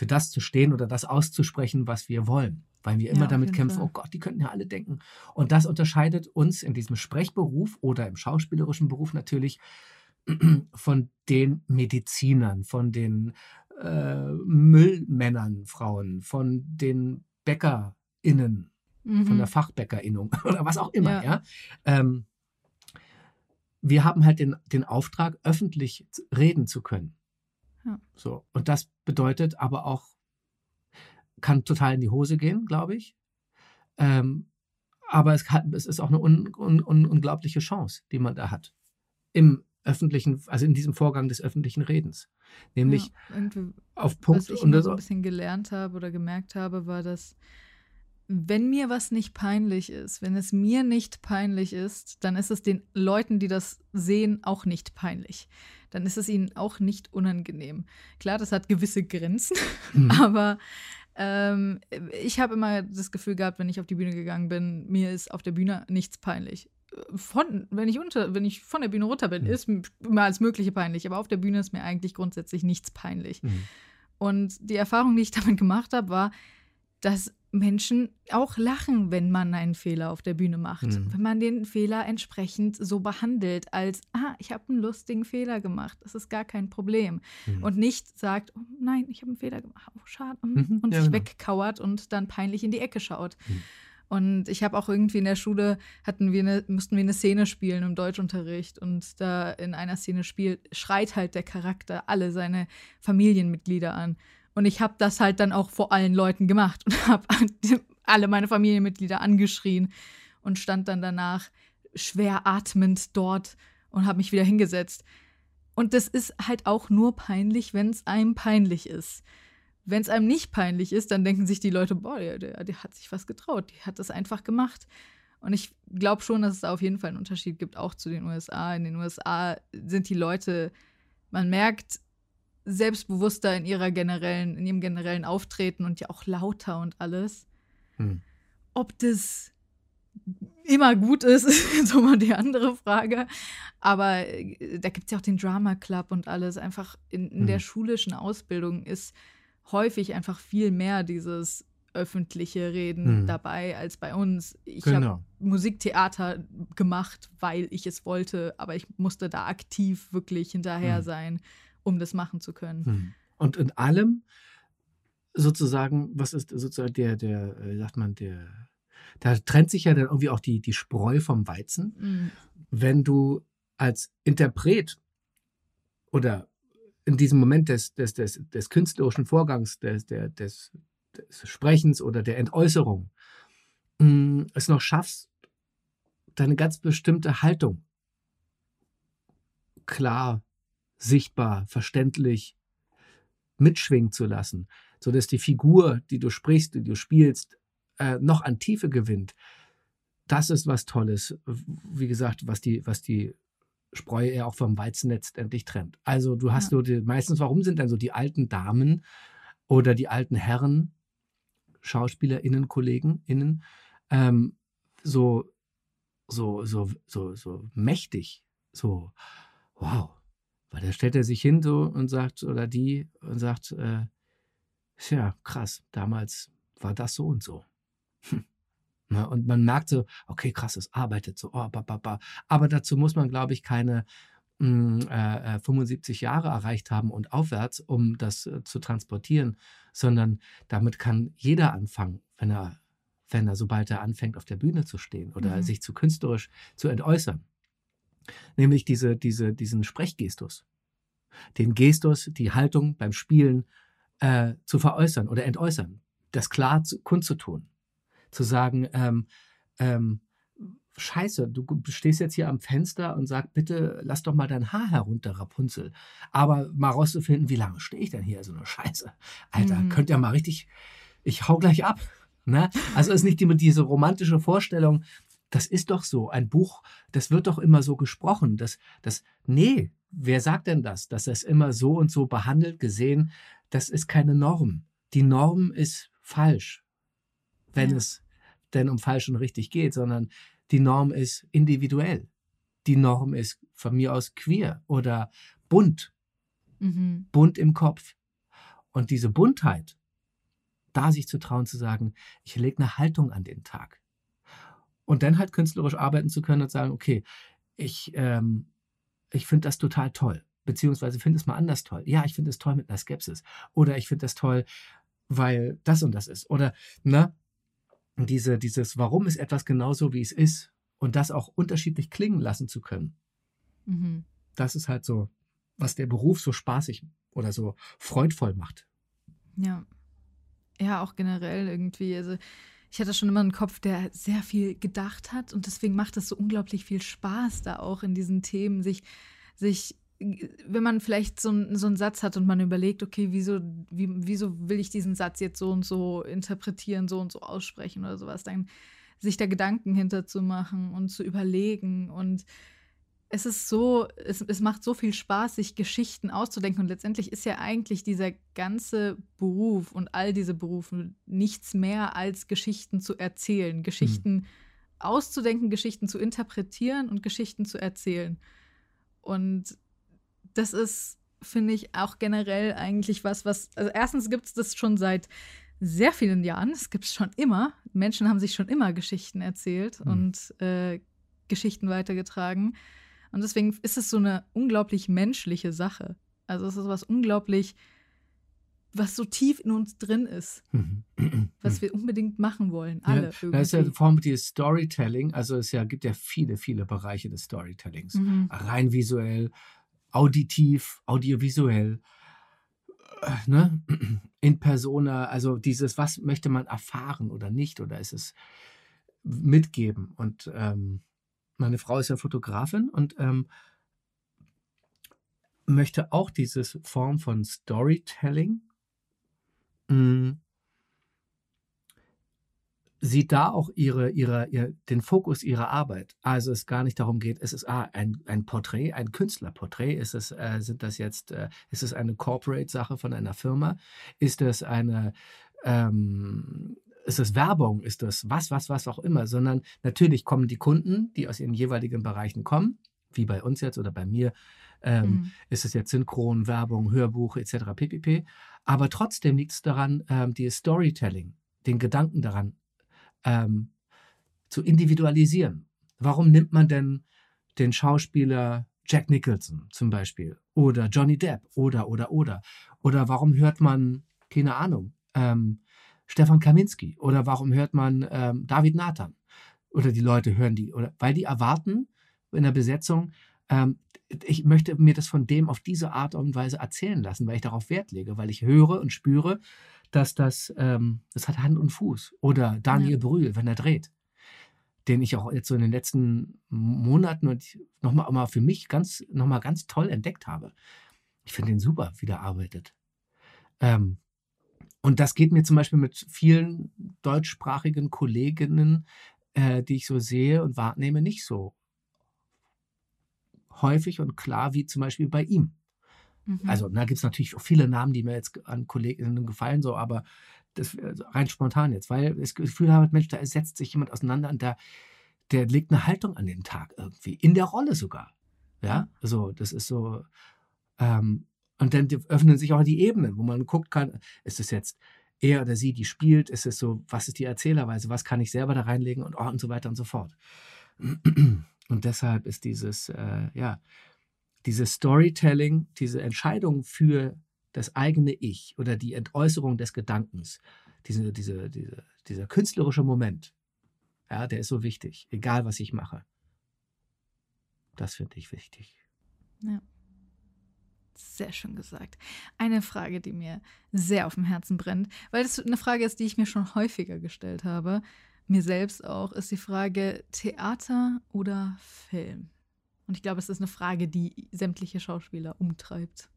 Für das zu stehen oder das auszusprechen, was wir wollen. Weil wir immer ja, damit kämpfen, Fall. oh Gott, die könnten ja alle denken. Und das unterscheidet uns in diesem Sprechberuf oder im schauspielerischen Beruf natürlich von den Medizinern, von den äh, Müllmännern, Frauen, von den BäckerInnen, mhm. von der mhm. Fachbäckerinnung oder was auch immer, ja. ja? Ähm, wir haben halt den, den Auftrag, öffentlich reden zu können. Ja. So. Und das bedeutet aber auch, kann total in die Hose gehen, glaube ich. Ähm, aber es, hat, es, ist auch eine un, un, un, unglaubliche Chance, die man da hat. Im öffentlichen, also in diesem Vorgang des öffentlichen Redens. Nämlich ja, auf Punkt. Was ich und so ein bisschen gelernt habe oder gemerkt habe, war, dass wenn mir was nicht peinlich ist, wenn es mir nicht peinlich ist, dann ist es den Leuten, die das sehen, auch nicht peinlich. Dann ist es ihnen auch nicht unangenehm. Klar, das hat gewisse Grenzen, mhm. aber ähm, ich habe immer das Gefühl gehabt, wenn ich auf die Bühne gegangen bin, mir ist auf der Bühne nichts peinlich. Von, wenn ich unter, wenn ich von der Bühne runter bin, mhm. ist immer alles Mögliche peinlich, aber auf der Bühne ist mir eigentlich grundsätzlich nichts peinlich. Mhm. Und die Erfahrung, die ich damit gemacht habe, war, dass Menschen auch lachen, wenn man einen Fehler auf der Bühne macht. Mhm. Wenn man den Fehler entsprechend so behandelt, als, ah, ich habe einen lustigen Fehler gemacht, das ist gar kein Problem. Mhm. Und nicht sagt, oh, nein, ich habe einen Fehler gemacht, oh, schade, mm, mhm. und ja, sich genau. wegkauert und dann peinlich in die Ecke schaut. Mhm. Und ich habe auch irgendwie in der Schule, hatten wir eine, mussten wir eine Szene spielen im Deutschunterricht. Und da in einer Szene spielt, schreit halt der Charakter alle seine Familienmitglieder an. Und ich habe das halt dann auch vor allen Leuten gemacht und habe alle meine Familienmitglieder angeschrien und stand dann danach schwer atmend dort und habe mich wieder hingesetzt. Und das ist halt auch nur peinlich, wenn es einem peinlich ist. Wenn es einem nicht peinlich ist, dann denken sich die Leute, boah, der, der, der hat sich was getraut, die hat das einfach gemacht. Und ich glaube schon, dass es da auf jeden Fall einen Unterschied gibt, auch zu den USA. In den USA sind die Leute, man merkt, selbstbewusster in ihrer generellen, in ihrem generellen Auftreten und ja auch lauter und alles. Hm. Ob das immer gut ist, ist so mal die andere Frage. Aber äh, da gibt es ja auch den Drama Club und alles. Einfach in, in hm. der schulischen Ausbildung ist häufig einfach viel mehr dieses öffentliche Reden hm. dabei als bei uns. Ich genau. habe Musiktheater gemacht, weil ich es wollte, aber ich musste da aktiv wirklich hinterher hm. sein um das machen zu können. Hm. Und in allem sozusagen, was ist sozusagen der, der, wie sagt man, der, da trennt sich ja dann irgendwie auch die, die Spreu vom Weizen. Mhm. Wenn du als Interpret oder in diesem Moment des, des, des, des künstlerischen Vorgangs, des, des, des, des Sprechens oder der Entäußerung, mh, hm, es noch schaffst, deine ganz bestimmte Haltung klar sichtbar, verständlich mitschwingen zu lassen, sodass die Figur, die du sprichst, die du spielst, äh, noch an Tiefe gewinnt. Das ist was Tolles, wie gesagt, was die, was die Spreu eher auch vom Weizen letztendlich trennt. Also du hast ja. so die, meistens, warum sind dann so die alten Damen oder die alten Herren, SchauspielerInnen, KollegenInnen, ähm, so, so, so, so, so mächtig, so, wow, weil da stellt er sich hin so und sagt, oder die, und sagt, äh, ja, krass, damals war das so und so. Hm. Na, und man merkt so, okay, krass, es arbeitet so, oh, ba, ba, ba. aber dazu muss man, glaube ich, keine mh, hm, äh, 75 äh, Jahre erreicht haben und aufwärts, um das äh, zu transportieren, sondern damit kann jeder anfangen, wenn er, wenn er, sobald er anfängt, auf der Bühne zu stehen oder mhm. sich zu künstlerisch zu entäußern nämlich diese, diese, diesen Sprechgestus. Den Gestus, die Haltung beim Spielen äh, zu veräußern oder entäußern, das klar zu, kundzutun. Zu sagen, ähm, ähm, Scheiße, du stehst jetzt hier am Fenster und sagst, bitte lass doch mal dein Haar herunter, Rapunzel. Aber mal rauszufinden, wie lange stehe ich denn hier, so eine Scheiße. Alter, mhm. könnt ihr mal richtig, ich hau gleich ab. Ne? Also ist nicht immer diese romantische Vorstellung, das ist doch so. Ein Buch, das wird doch immer so gesprochen. Das, das, nee, wer sagt denn das? Dass es immer so und so behandelt, gesehen, das ist keine Norm. Die Norm ist falsch, wenn ja. es denn um falsch und richtig geht, sondern die Norm ist individuell. Die Norm ist von mir aus queer oder bunt. Mhm. Bunt im Kopf. Und diese Buntheit, da sich zu trauen, zu sagen, ich lege eine Haltung an den Tag. Und dann halt künstlerisch arbeiten zu können und sagen, okay, ich, ähm, ich finde das total toll. Beziehungsweise finde es mal anders toll. Ja, ich finde es toll mit einer Skepsis. Oder ich finde das toll, weil das und das ist. Oder, ne? Diese, dieses, warum ist etwas genauso, wie es ist und das auch unterschiedlich klingen lassen zu können. Mhm. Das ist halt so, was der Beruf so spaßig oder so freudvoll macht. Ja. Ja, auch generell irgendwie. Also, ich hatte schon immer einen Kopf, der sehr viel gedacht hat und deswegen macht es so unglaublich viel Spaß, da auch in diesen Themen sich, sich wenn man vielleicht so, so einen Satz hat und man überlegt, okay, wieso, wie, wieso will ich diesen Satz jetzt so und so interpretieren, so und so aussprechen oder sowas, dann sich da Gedanken hinterzumachen und zu überlegen. Und es ist so, es, es macht so viel Spaß, sich Geschichten auszudenken. Und letztendlich ist ja eigentlich dieser ganze Beruf und all diese Berufe nichts mehr als Geschichten zu erzählen, Geschichten mhm. auszudenken, Geschichten zu interpretieren und Geschichten zu erzählen. Und das ist, finde ich, auch generell eigentlich was, was, also erstens gibt es das schon seit sehr vielen Jahren, es gibt es schon immer. Menschen haben sich schon immer Geschichten erzählt mhm. und äh, Geschichten weitergetragen. Und deswegen ist es so eine unglaublich menschliche Sache. Also es ist was unglaublich, was so tief in uns drin ist, mhm. was wir unbedingt machen wollen, alle. Ja, das ist ja eine Form des Storytelling. Also es ja, gibt ja viele, viele Bereiche des Storytellings. Mhm. Rein visuell, auditiv, audiovisuell, äh, ne? in persona, also dieses, was möchte man erfahren oder nicht, oder ist es mitgeben? Und ähm, meine Frau ist ja Fotografin und ähm, möchte auch diese Form von Storytelling mm, sieht da auch ihre, ihre, ihr, den Fokus ihrer Arbeit. Also es gar nicht darum geht, es ist ah, ein, ein Porträt, ein Künstlerporträt, ist es, äh, sind das jetzt, äh, ist es eine Corporate-Sache von einer Firma? Ist es eine, ähm, ist es Werbung? Ist das was, was, was auch immer? Sondern natürlich kommen die Kunden, die aus ihren jeweiligen Bereichen kommen, wie bei uns jetzt oder bei mir, ähm, mhm. ist es jetzt Synchron, Werbung, Hörbuch etc. ppp. Aber trotzdem liegt es daran, ähm, die Storytelling, den Gedanken daran ähm, zu individualisieren. Warum nimmt man denn den Schauspieler Jack Nicholson zum Beispiel oder Johnny Depp oder oder oder oder warum hört man keine Ahnung ähm, Stefan Kaminski oder warum hört man ähm, David Nathan oder die Leute hören die oder weil die erwarten in der Besetzung ähm, ich möchte mir das von dem auf diese Art und Weise erzählen lassen, weil ich darauf Wert lege, weil ich höre und spüre, dass das, ähm, das hat Hand und Fuß. Oder Daniel ja. Brühl, wenn er dreht, den ich auch jetzt so in den letzten Monaten und nochmal mal für mich ganz, noch mal ganz toll entdeckt habe. Ich finde den super, wie der arbeitet. Ähm, und das geht mir zum Beispiel mit vielen deutschsprachigen Kolleginnen, äh, die ich so sehe und wahrnehme, nicht so häufig und klar wie zum Beispiel bei ihm. Mhm. Also da gibt es natürlich auch viele Namen, die mir jetzt an Kolleginnen gefallen, so, aber das also rein spontan jetzt, weil ich das Gefühl habe, Mensch, da setzt sich jemand auseinander und der, der legt eine Haltung an den Tag irgendwie, in der Rolle sogar. Ja, so, das ist so. Ähm, und dann öffnen sich auch die Ebenen, wo man guckt kann, ist es jetzt er oder sie, die spielt, ist es so, was ist die Erzählerweise, was kann ich selber da reinlegen und, oh, und so weiter und so fort. Und deshalb ist dieses, äh, ja, dieses Storytelling, diese Entscheidung für das eigene Ich oder die Entäußerung des Gedankens, diese, diese, diese, dieser künstlerische Moment, ja, der ist so wichtig, egal was ich mache. Das finde ich wichtig. Ja. Sehr schön gesagt. Eine Frage, die mir sehr auf dem Herzen brennt, weil das eine Frage ist, die ich mir schon häufiger gestellt habe. mir selbst auch, ist die Frage Theater oder Film? Und ich glaube, es ist eine Frage, die sämtliche Schauspieler umtreibt.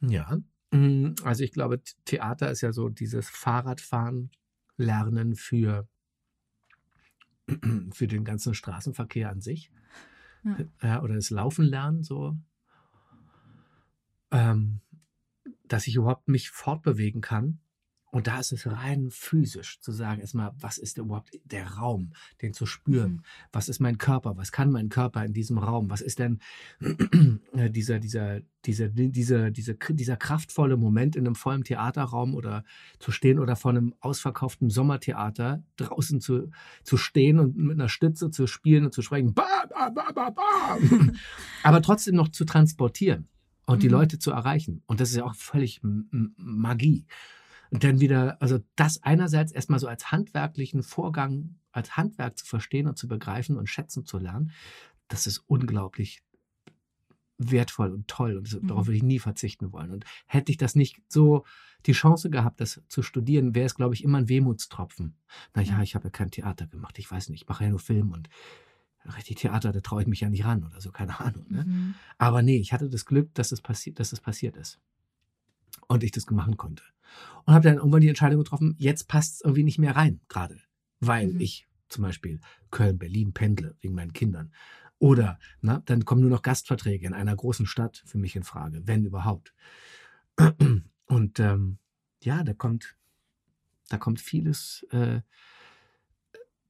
Ja, mm, also ich glaube, Theater ist ja so dieses Fahrradfahren lernen für, für den ganzen Straßenverkehr an sich. Ja. Ja, oder das Laufen lernen, so. Ähm, dass ich überhaupt mich fortbewegen kann und da ist es rein physisch zu sagen, erstmal, was ist überhaupt der Raum, den zu spüren? Mhm. Was ist mein Körper? Was kann mein Körper in diesem Raum? Was ist denn äh, dieser, dieser, dieser, dieser, dieser, dieser kraftvolle Moment in einem vollen Theaterraum oder zu stehen oder vor einem ausverkauften Sommertheater draußen zu, zu stehen und mit einer Stütze zu spielen und zu sprechen, ba, ba, ba, ba, ba. aber trotzdem noch zu transportieren und mhm. die Leute zu erreichen. Und das ist ja auch völlig Magie. Und dann wieder, also das einerseits erstmal so als handwerklichen Vorgang, als Handwerk zu verstehen und zu begreifen und schätzen zu lernen, das ist unglaublich wertvoll und toll und mhm. darauf würde ich nie verzichten wollen. Und hätte ich das nicht so die Chance gehabt, das zu studieren, wäre es, glaube ich, immer ein Wehmutstropfen. Naja, ja. ich habe ja kein Theater gemacht, ich weiß nicht, ich mache ja nur Film und richtig Theater, da traue ich mich ja nicht ran oder so, keine Ahnung. Ne? Mhm. Aber nee, ich hatte das Glück, dass es, passi dass es passiert ist und ich das machen konnte. Und habe dann irgendwann die Entscheidung getroffen, jetzt passt es irgendwie nicht mehr rein, gerade, weil mhm. ich zum Beispiel Köln, Berlin pendle wegen meinen Kindern. Oder na, dann kommen nur noch Gastverträge in einer großen Stadt für mich in Frage, wenn überhaupt. Und ähm, ja, da kommt, da kommt vieles, äh,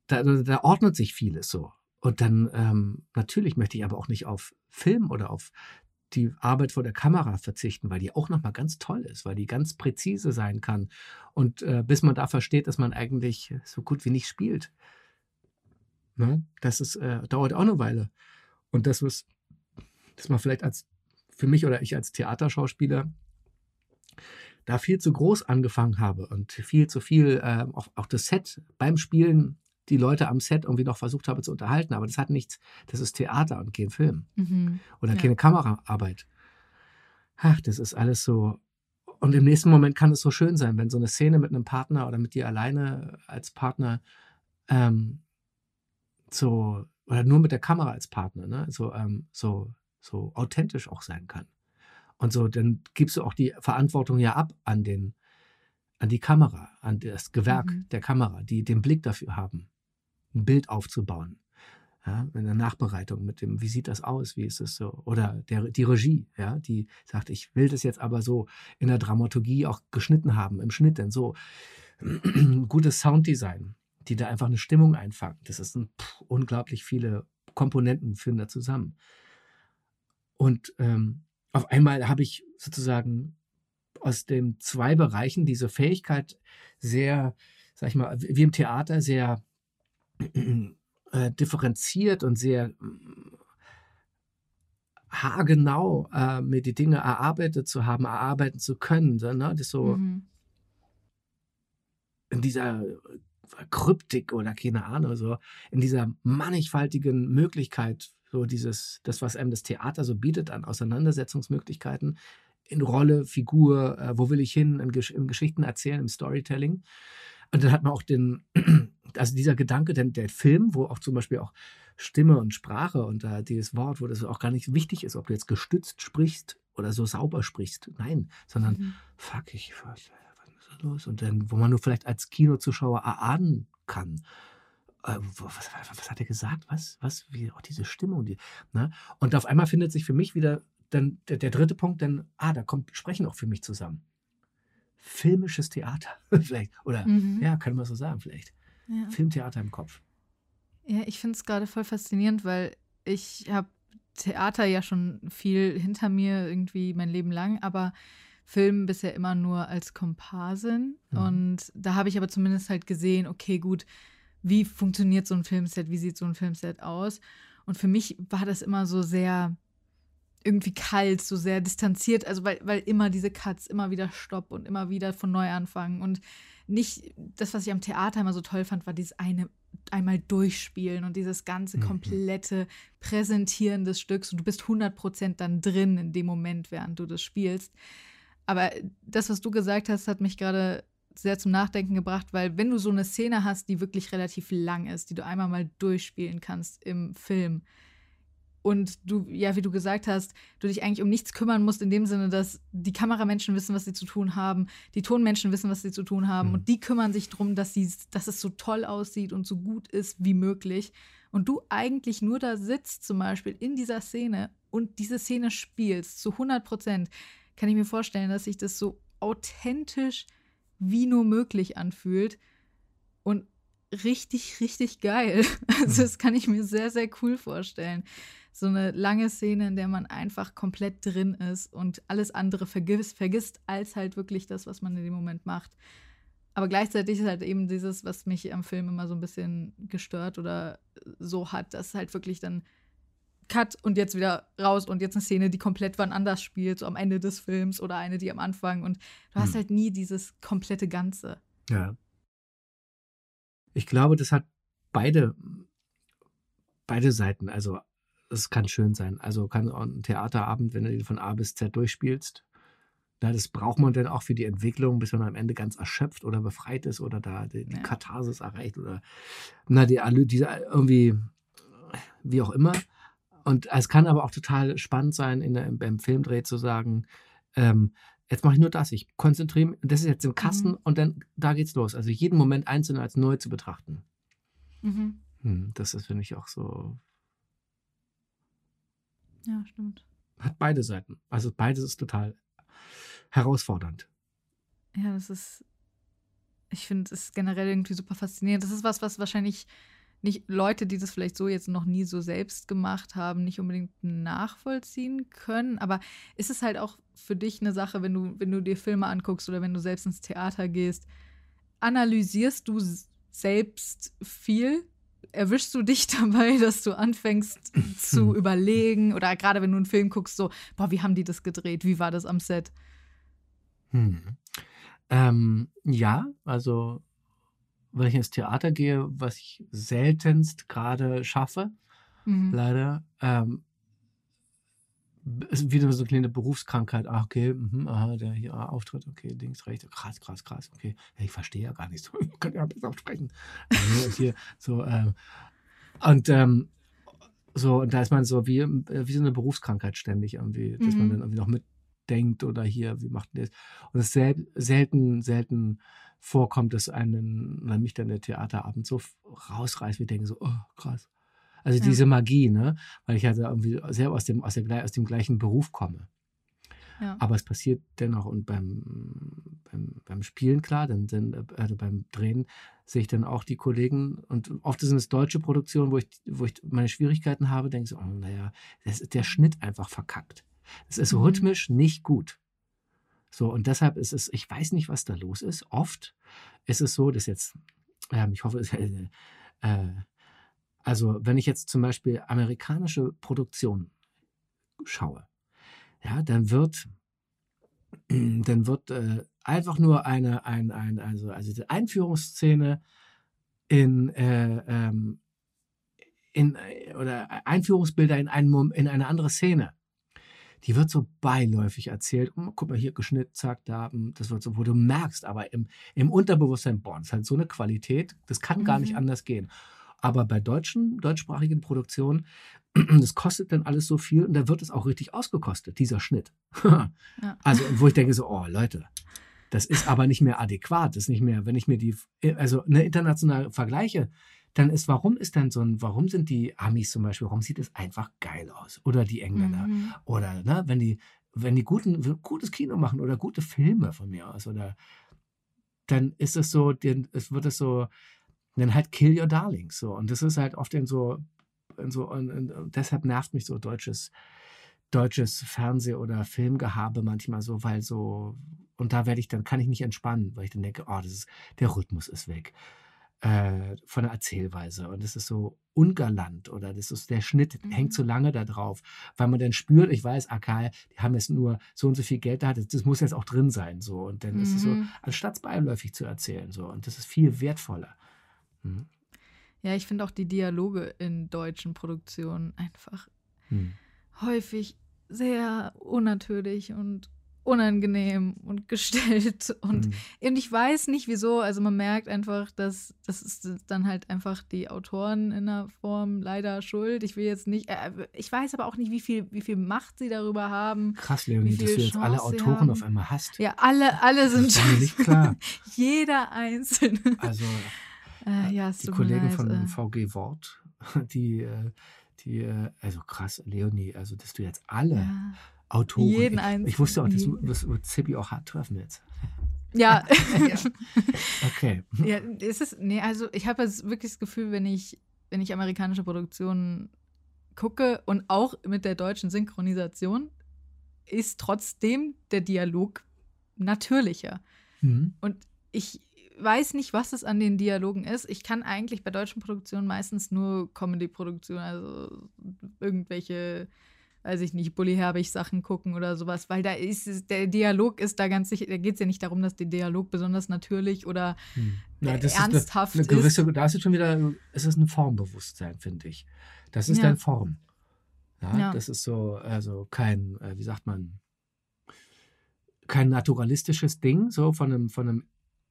da, da ordnet sich vieles so. Und dann ähm, natürlich möchte ich aber auch nicht auf Film oder auf die Arbeit vor der Kamera verzichten, weil die auch nochmal ganz toll ist, weil die ganz präzise sein kann. Und äh, bis man da versteht, dass man eigentlich so gut wie nicht spielt. Ne? Das ist, äh, dauert auch eine Weile. Und das, was dass man vielleicht als für mich oder ich als Theaterschauspieler da viel zu groß angefangen habe und viel zu viel, äh, auch, auch das Set beim Spielen die Leute am Set irgendwie noch versucht habe zu unterhalten. Aber das hat nichts, das ist Theater und kein Film. Mhm. Oder ja. keine Kameraarbeit. Ach, das ist alles so. Und im nächsten Moment kann es so schön sein, wenn so eine Szene mit einem Partner oder mit dir alleine als Partner ähm, so, oder nur mit der Kamera als Partner, ne? so, ähm, so, so authentisch auch sein kann. Und so, dann gibst du auch die Verantwortung ja ab an den, an die Kamera, an das Gewerk mhm. der Kamera, die den Blick dafür haben ein Bild aufzubauen. Ja, in der Nachbereitung mit dem, wie sieht das aus, wie ist es so? Oder der, die Regie, ja, die sagt, ich will das jetzt aber so in der Dramaturgie auch geschnitten haben, im Schnitt denn so. Gutes Sounddesign, die da einfach eine Stimmung einfangen. Das ist ein, pff, unglaublich viele Komponenten führen da zusammen. Und ähm, auf einmal habe ich sozusagen aus den zwei Bereichen diese Fähigkeit sehr, sag ich mal, wie im Theater sehr äh, differenziert und sehr äh, haargenau äh, mir die Dinge erarbeitet zu haben, erarbeiten zu können. So, ne? Das so mhm. in dieser Kryptik oder keine Ahnung, so in dieser mannigfaltigen Möglichkeit, so dieses, das, was einem das Theater so bietet an Auseinandersetzungsmöglichkeiten in Rolle, Figur, äh, wo will ich hin, in, im Geschichten erzählen, im Storytelling. Und dann hat man auch den, also dieser Gedanke, denn der Film, wo auch zum Beispiel auch Stimme und Sprache und äh, dieses Wort, wo das auch gar nicht wichtig ist, ob du jetzt gestützt sprichst oder so sauber sprichst. Nein, sondern mhm. fuck, ich, was, was ist los? Und dann, wo man nur vielleicht als Kinozuschauer erahnen kann. Äh, was, was, was, hat er gesagt? Was, was, wie auch diese Stimmung, die, ne? Und auf einmal findet sich für mich wieder dann der, der dritte Punkt, denn, ah, da kommt Sprechen auch für mich zusammen filmisches Theater vielleicht. Oder mhm. ja, kann man so sagen, vielleicht. Ja. Filmtheater im Kopf. Ja, ich finde es gerade voll faszinierend, weil ich habe Theater ja schon viel hinter mir, irgendwie mein Leben lang, aber Film bisher immer nur als Komparsin. Mhm. Und da habe ich aber zumindest halt gesehen, okay, gut, wie funktioniert so ein Filmset, wie sieht so ein Filmset aus? Und für mich war das immer so sehr irgendwie kalt, so sehr distanziert, also weil, weil immer diese Cuts, immer wieder Stopp und immer wieder von neu anfangen und nicht das, was ich am Theater immer so toll fand, war dieses eine einmal durchspielen und dieses ganze mhm. komplette Präsentieren des Stücks und du bist 100% dann drin in dem Moment, während du das spielst. Aber das, was du gesagt hast, hat mich gerade sehr zum Nachdenken gebracht, weil wenn du so eine Szene hast, die wirklich relativ lang ist, die du einmal mal durchspielen kannst im Film, und du, ja, wie du gesagt hast, du dich eigentlich um nichts kümmern musst, in dem Sinne, dass die Kameramenschen wissen, was sie zu tun haben, die Tonmenschen wissen, was sie zu tun haben mhm. und die kümmern sich darum, dass, dass es so toll aussieht und so gut ist wie möglich. Und du eigentlich nur da sitzt, zum Beispiel in dieser Szene und diese Szene spielst zu 100 Prozent, kann ich mir vorstellen, dass sich das so authentisch wie nur möglich anfühlt und richtig, richtig geil. Also, mhm. das kann ich mir sehr, sehr cool vorstellen so eine lange Szene, in der man einfach komplett drin ist und alles andere vergisst, vergisst als halt wirklich das, was man in dem Moment macht. Aber gleichzeitig ist halt eben dieses, was mich am Film immer so ein bisschen gestört oder so hat, dass halt wirklich dann Cut und jetzt wieder raus und jetzt eine Szene, die komplett wann anders spielt, so am Ende des Films oder eine, die am Anfang. Und du hast hm. halt nie dieses komplette Ganze. Ja. Ich glaube, das hat beide, beide Seiten. Also es kann schön sein. Also kann auch ein Theaterabend, wenn du den von A bis Z durchspielst, na, das braucht man dann auch für die Entwicklung, bis man am Ende ganz erschöpft oder befreit ist oder da die, ja. Katharsis erreicht oder na, die, diese irgendwie, wie auch immer. Und es kann aber auch total spannend sein, in der, beim Filmdreh zu sagen, ähm, jetzt mache ich nur das, ich konzentriere mich, das ist jetzt im Kasten mhm. und dann da geht's los. Also jeden Moment einzeln als neu zu betrachten. Mhm. Hm, das ist, finde ich, auch so ja, stimmt. Hat beide Seiten. Also beides ist total herausfordernd. Ja, das ist, ich finde es generell irgendwie super faszinierend. Das ist was, was wahrscheinlich nicht Leute, die das vielleicht so jetzt noch nie so selbst gemacht haben, nicht unbedingt nachvollziehen können. Aber ist es halt auch für dich eine Sache, wenn du, wenn du dir Filme anguckst oder wenn du selbst ins Theater gehst, analysierst du selbst viel erwischst du dich dabei, dass du anfängst zu überlegen oder gerade wenn du einen Film guckst, so, boah, wie haben die das gedreht? Wie war das am Set? Hm. Ähm, ja, also wenn ich ins Theater gehe, was ich seltenst gerade schaffe, mhm. leider, ähm, ist wieder so eine kleine Berufskrankheit. Ach, okay, mh, aha, der hier ah, Auftritt, okay, links, rechts, krass, krass, krass, okay. Ja, ich verstehe ja gar nicht so, ich kann ja besser sprechen. und hier so, ähm, und ähm, so, und da ist man so wie, wie so eine Berufskrankheit ständig irgendwie, dass mhm. man dann irgendwie noch mitdenkt oder hier, wie macht man das? Und es sel selten, selten vorkommt, dass einen, mich dann der Theaterabend so rausreißt, wie ich denke so, oh, krass. Also ja. diese Magie, ne? Weil ich also irgendwie selber aus dem, aus, der, aus dem gleichen Beruf komme. Ja. Aber es passiert dennoch und beim, beim, beim Spielen, klar, dann, dann also beim Drehen sehe ich dann auch die Kollegen und oft sind es deutsche Produktionen, wo ich, wo ich meine Schwierigkeiten habe, denke so, oh, naja, das ist der Schnitt einfach verkackt. Es ist mhm. rhythmisch nicht gut. So, und deshalb ist es, ich weiß nicht, was da los ist. Oft ist es so, dass jetzt, ähm, ich hoffe, es, äh, äh, also wenn ich jetzt zum Beispiel amerikanische Produktionen schaue, ja, dann wird, dann wird äh, einfach nur eine, ein, ein, also, also die Einführungsszene in, äh, ähm, in äh, oder Einführungsbilder in, einen, in eine andere Szene. Die wird so beiläufig erzählt. Oh, guck mal, hier geschnitten, zack, da. Hm, das wird so, wo du merkst, aber im, im Unterbewusstsein, boah, das ist halt so eine Qualität, das kann gar nicht mhm. anders gehen. Aber bei deutschen, deutschsprachigen Produktionen, das kostet dann alles so viel und da wird es auch richtig ausgekostet, dieser Schnitt. ja. Also, wo ich denke so, oh Leute, das ist aber nicht mehr adäquat, das ist nicht mehr, wenn ich mir die, also eine internationale vergleiche, dann ist, warum ist denn so ein, warum sind die Amis zum Beispiel, warum sieht es einfach geil aus? Oder die Engländer. Mhm. Oder, ne, wenn die, wenn die guten, gutes Kino machen oder gute Filme von mir aus, oder dann ist es so, es wird es so, dann halt Kill Your Darlings. So. Und das ist halt oft in so, in so in, in, deshalb nervt mich so deutsches, deutsches Fernseh- oder Filmgehabe manchmal so, weil so, und da werde ich dann, kann ich nicht entspannen, weil ich dann denke, oh, das ist, der Rhythmus ist weg. Äh, von der Erzählweise und es ist so ungalant oder das ist der Schnitt mhm. hängt zu lange da drauf, weil man dann spürt, ich weiß, AK, die haben jetzt nur so und so viel Geld da, das, das muss jetzt auch drin sein so und dann mhm. ist es so, mhm. anstatt es beiläufig zu erzählen so und das ist viel wertvoller. Mhm. Ja, ich finde auch die Dialoge in deutschen Produktionen einfach mhm. häufig sehr unnatürlich und unangenehm und gestellt. Und, Mhm. und ich weiß nicht wieso. Also man merkt einfach, dass das ist dann halt einfach die Autoren in der Form leider schuld. Ich will jetzt nicht, äh, ich weiß aber auch nicht, wie viel, wie viel Macht sie darüber haben. Krass, Leonie, Wie dass du jetzt alle Chance Autoren auf einmal hast. Ja, alle, alle sind mir nicht klar. Jeder einzelne. Also Äh, ja, die Kollegen leid, von äh. VG Wort, die, äh, die, äh, also krass, Leonie, also dass du jetzt alle Ja. Autoren. Jeden ich, einzelnen, ich wusste auch, das jeden. wird wird Zippy auch hart treffen jetzt. Ja. Okay. ja, ist es, nee, also ich habe wirklich das Gefühl, wenn ich, wenn ich amerikanische Produktionen gucke und auch mit der deutschen Synchronisation, ist trotzdem der Dialog natürlicher. Mhm. Und ich weiß nicht, was es an den Dialogen ist. Ich kann eigentlich bei deutschen Produktionen meistens nur Comedy-Produktionen, also irgendwelche, weiß ich nicht, Bully Herbig Sachen gucken oder sowas, weil da ist es, der Dialog ist da ganz sicher, da geht es ja nicht darum, dass der Dialog besonders natürlich oder Hm. Äh, das ernsthaft ist eine, eine gewisse, da ist es schon wieder, es ist ein Formbewusstsein, finde ich. Das ist Ja. dein Form. Ja, Ja. Das ist so, also kein, äh, wie sagt man, kein naturalistisches Ding, so von einem, von einem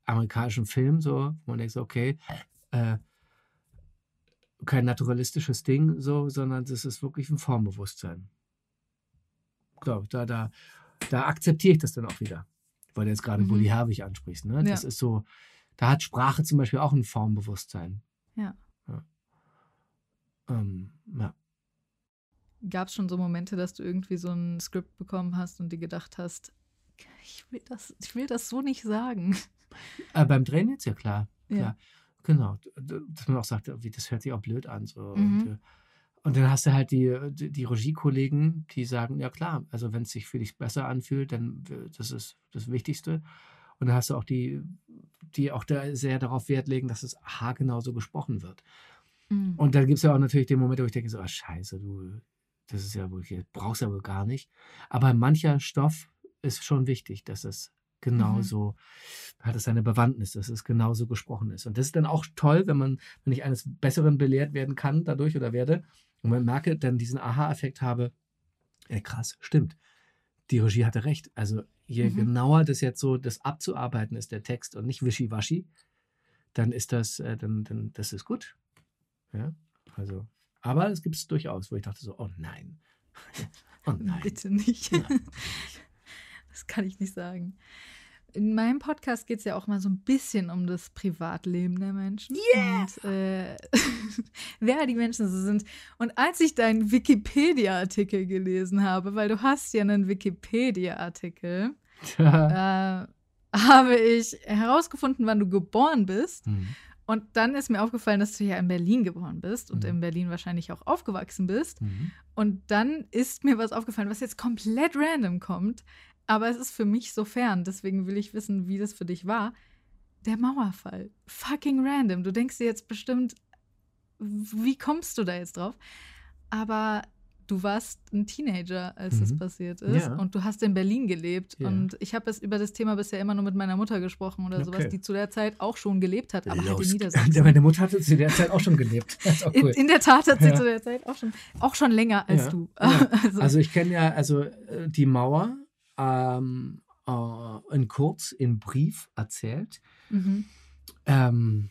amerikanischen Film, so, wo man denkt, so, okay, äh, kein naturalistisches Ding, so, sondern das ist wirklich ein Formbewusstsein. Glaube da, da, da akzeptiere ich das dann auch wieder. Weil du jetzt gerade Mhm. Bully Herwig ansprichst, ne? Das Ja. ist so, da hat Sprache zum Beispiel auch ein Formbewusstsein. Ja. Ja. Ähm, ja. gab es schon so Momente, dass du irgendwie so ein Skript bekommen hast und dir gedacht hast, ich will das, ich will das so nicht sagen. Äh, beim Drehen jetzt ja klar. Ja. klar. Genau. D- d- Dass man auch sagt, das hört sich auch blöd an. So. Mhm. Und, äh, und dann hast du halt die, die, die Regiekollegen, die sagen, ja klar, also wenn es sich für dich besser anfühlt, dann das ist das Wichtigste. Und dann hast du auch die, die auch da sehr darauf Wert legen, dass es haargenau so gesprochen wird. Mhm. Und dann gibt es ja auch natürlich den Moment, wo ich denke, so, ah, scheiße, du, das ist ja wirklich, brauchst ja wohl gar nicht. Aber mancher Stoff ist schon wichtig, dass es genauso, hat es seine Bewandtnis, dass es genauso gesprochen ist. Und das ist dann auch toll, wenn man, wenn ich eines Besseren belehrt werden kann dadurch oder werde und man merke, dann diesen Aha-Effekt habe, ey, krass, stimmt. Die Regie hatte recht. Also je Mhm. genauer das jetzt so, das abzuarbeiten ist, der Text und nicht wischiwaschi, dann ist das, äh, dann, dann, das ist gut. Ja, also, aber es gibt es durchaus, wo ich dachte so, oh nein. oh nein. Bitte nicht. Nein. Das kann ich nicht sagen. In meinem Podcast geht es ja auch mal so ein bisschen um das Privatleben der Menschen. Yeah! Und äh, wer die Menschen so sind. Und als ich deinen Wikipedia-Artikel gelesen habe, weil du hast ja einen Wikipedia-Artikel, äh, habe ich herausgefunden, wann du geboren bist. Hm. Und dann ist mir aufgefallen, dass du ja in Berlin geboren bist und Mhm. in Berlin wahrscheinlich auch aufgewachsen bist. Mhm. Und dann ist mir was aufgefallen, was jetzt komplett random kommt. Aber es ist für mich so fern. Deswegen will ich wissen, wie das für dich war. Der Mauerfall. Fucking random. Du denkst dir jetzt bestimmt, wie kommst du da jetzt drauf? Aber du warst ein Teenager, als das Mhm. passiert ist. Ja. Und du hast in Berlin gelebt. Ja. Und ich habe es über das Thema bisher immer nur mit meiner Mutter gesprochen oder sowas, Okay. die zu der Zeit auch schon gelebt hat, aber halt Los. in Niedersachsen. Meine Mutter hatte zu der Zeit auch schon gelebt. Das auch In, cool. in der Tat hat sie Ja. zu der Zeit auch schon, auch schon länger als du. Also, Also ich kenne ja also äh, die Mauer ähm, äh, in kurz im Brief erzählt. mhm. Ähm,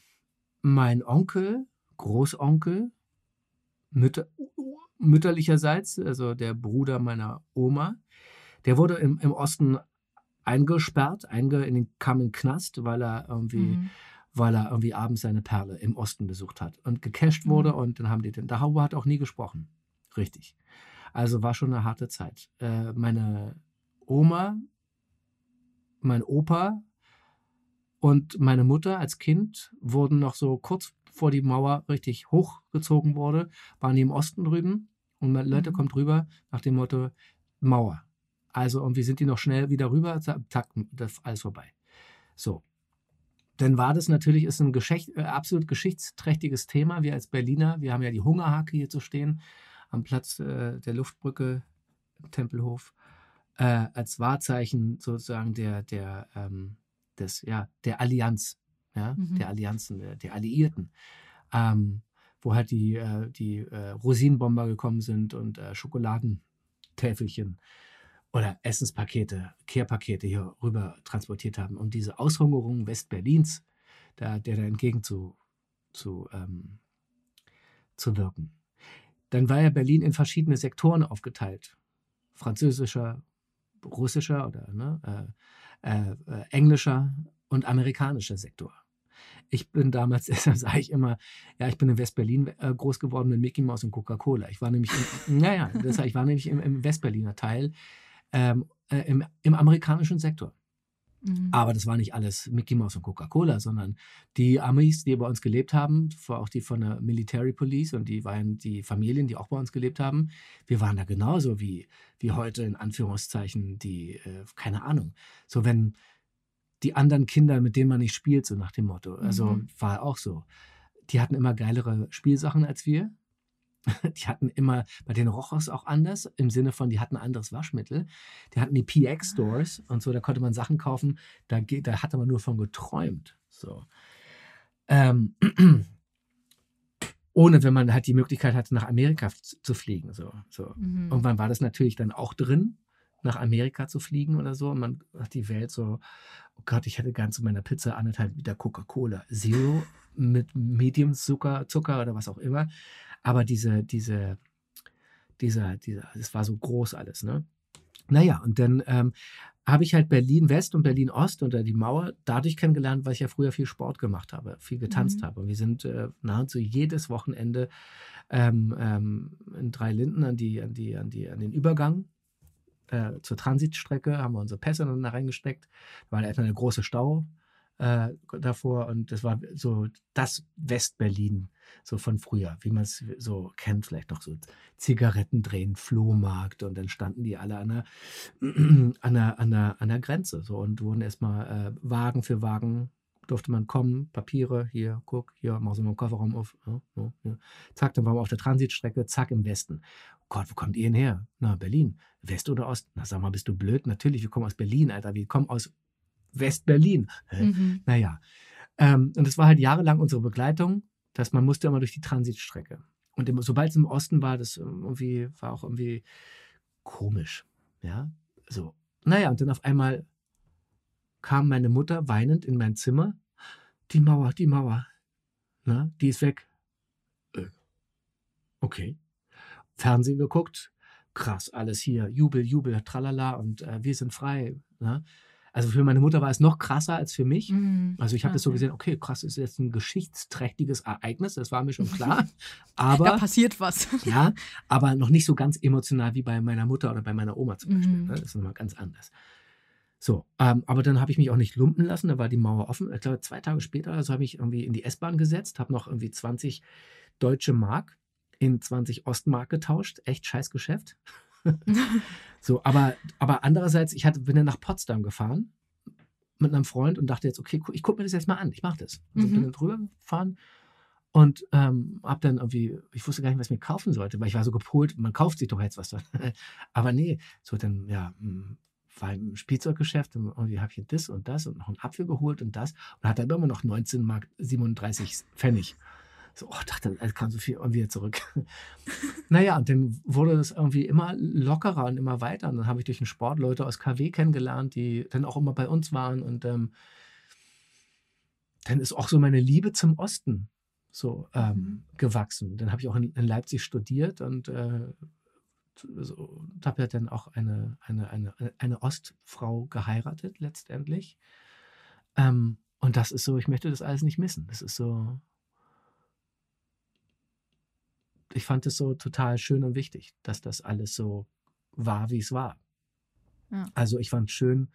mein Onkel, Großonkel, Mütter, mütterlicherseits, also der Bruder meiner Oma, der wurde im, im Osten eingesperrt, einge, in den, kam in den Knast, weil er irgendwie, Mhm. weil er irgendwie abends seine Perle im Osten besucht hat und gecasht wurde Mhm. und dann haben die den, darüber hat er auch nie gesprochen. Richtig. Also war schon eine harte Zeit. Äh, meine Oma, mein Opa und meine Mutter als Kind wurden noch so kurz vor die Mauer richtig hochgezogen wurde, waren die im Osten drüben und meine Leute Mhm. kommt rüber nach dem Motto Mauer. Also irgendwie sind die noch schnell wieder rüber, zack, das ist alles vorbei. So. Dann war das natürlich ist ein Geschicht, äh, absolut geschichtsträchtiges Thema. Wir als Berliner, wir haben ja die Hungerhake hier zu stehen am Platz äh, der Luftbrücke Tempelhof äh, als Wahrzeichen sozusagen der der ähm, des ja der Allianz, ja, Mhm. der Allianzen, der, der Alliierten, ähm, wo halt die die äh, Rosinenbomber gekommen sind und äh, Schokoladentäfelchen oder Essenspakete, Kehrpakete hier rüber transportiert haben, um diese Aushungerung Westberlins, da, der da entgegen zu, zu, ähm, zu wirken. Dann war ja Berlin in verschiedene Sektoren aufgeteilt. Französischer, russischer oder ne, äh, äh, englischer und amerikanischer Sektor. Ich bin damals, deshalb sage ich immer, ja, ich bin in Westberlin äh, groß geworden mit Mickey Mouse und Coca-Cola. Ich war nämlich, im, naja, das, ich war nämlich im, im Westberliner Teil, ähm, äh, im, im amerikanischen Sektor. Mhm. Aber das war nicht alles Mickey Mouse und Coca-Cola, sondern die Amis, die bei uns gelebt haben, auch die von der Military Police und die waren die Familien, die auch bei uns gelebt haben. Wir waren da genauso wie, wie heute in Anführungszeichen die, äh, keine Ahnung. So wenn die anderen Kinder, mit denen man nicht spielt, so nach dem Motto. Also mhm. war auch so. Die hatten immer geilere Spielsachen als wir. Die hatten immer, bei den roch es auch anders, im Sinne von, die hatten anderes Waschmittel. Die hatten die PX-Stores und so, da konnte man Sachen kaufen, da, da hatte man nur von geträumt. So. Ähm, ohne wenn man halt die Möglichkeit hatte, nach Amerika zu fliegen. So, so. Mhm. Irgendwann war das natürlich dann auch drin nach Amerika zu fliegen oder so. Und man hat die Welt so, oh Gott, ich hätte gern zu meiner Pizza anderthalb Liter Coca-Cola Zero mit Medium Zucker, Zucker oder was auch immer. Aber diese, diese, dieser, dieser, das war so groß alles, ne? Naja, und dann ähm, habe ich halt Berlin West und Berlin Ost unter die Mauer dadurch kennengelernt, weil ich ja früher viel Sport gemacht habe, viel getanzt mhm. habe. Und wir sind äh, nahezu jedes Wochenende ähm, ähm, in drei Linden an die, an die, an die, an den Übergang äh, zur Transitstrecke, haben wir unsere Pässe dann da reingesteckt. Da war erstmal eine große Stau äh, davor und das war so das Westberlin so von früher, wie man es so kennt, vielleicht noch so Zigaretten drehen, Flohmarkt und dann standen die alle an der, an der, an der, an der Grenze so und wurden erstmal äh, Wagen für Wagen durfte man kommen, Papiere, hier, guck, hier, mach so mal einen Kofferraum auf. Ja, ja, ja. Zack, dann waren wir auf der Transitstrecke, zack, im Westen. Gott, wo kommt ihr denn her? Na, Berlin. West oder Ost? Na, sag mal, bist du blöd? Natürlich, wir kommen aus Berlin, Alter. Wir kommen aus West-Berlin. Mhm. Naja. Ähm, und das war halt jahrelang unsere Begleitung, dass man musste immer durch die Transitstrecke. Und im, sobald es im Osten war, das irgendwie, war auch irgendwie komisch. Ja, so. Naja, und dann auf einmal kam meine Mutter weinend in mein Zimmer. Die Mauer, die Mauer. Na, die ist weg. Äh, okay. Fernsehen geguckt, krass, alles hier, Jubel, Jubel, tralala und äh, wir sind frei. Ne? Also für meine Mutter war es noch krasser als für mich. Mhm. Also ich habe das so gesehen, okay, krass, ist jetzt ein geschichtsträchtiges Ereignis, das war mir schon klar. Aber da passiert was. ja, aber noch nicht so ganz emotional wie bei meiner Mutter oder bei meiner Oma zum Beispiel. Mhm. Ne? Das ist nochmal ganz anders. So, ähm, aber dann habe ich mich auch nicht lumpen lassen, da war die Mauer offen. Ich glaube, zwei Tage später also habe ich irgendwie in die S-Bahn gesetzt, habe noch irgendwie 20 deutsche Mark in 20 Ostmark getauscht. Echt scheiß Geschäft. so, aber, aber andererseits, ich hatte, bin dann nach Potsdam gefahren mit einem Freund und dachte jetzt, okay, ich gucke mir das jetzt mal an, ich mache das. Also mhm. bin dann drüber gefahren und ähm, habe dann irgendwie, ich wusste gar nicht, was ich mir kaufen sollte, weil ich war so gepolt, man kauft sich doch jetzt was. aber nee, so dann, ja, hm, war im Spielzeuggeschäft und irgendwie habe ich das und das und noch einen Apfel geholt und das und hatte immer noch 19 Mark 37 Pfennig. So, oh, dachte, es kam so viel irgendwie zurück. naja, und dann wurde das irgendwie immer lockerer und immer weiter. Und dann habe ich durch den Sport Leute aus KW kennengelernt, die dann auch immer bei uns waren. Und ähm, dann ist auch so meine Liebe zum Osten so ähm, mhm. gewachsen. Dann habe ich auch in, in, Leipzig studiert und äh, so, habe ja dann auch eine, eine, eine, eine Ostfrau geheiratet letztendlich. Ähm, und das ist so, ich möchte das alles nicht missen. Das ist so, ich fand es so total schön und wichtig, dass das alles so war, wie es war. Ja. Also ich fand es schön,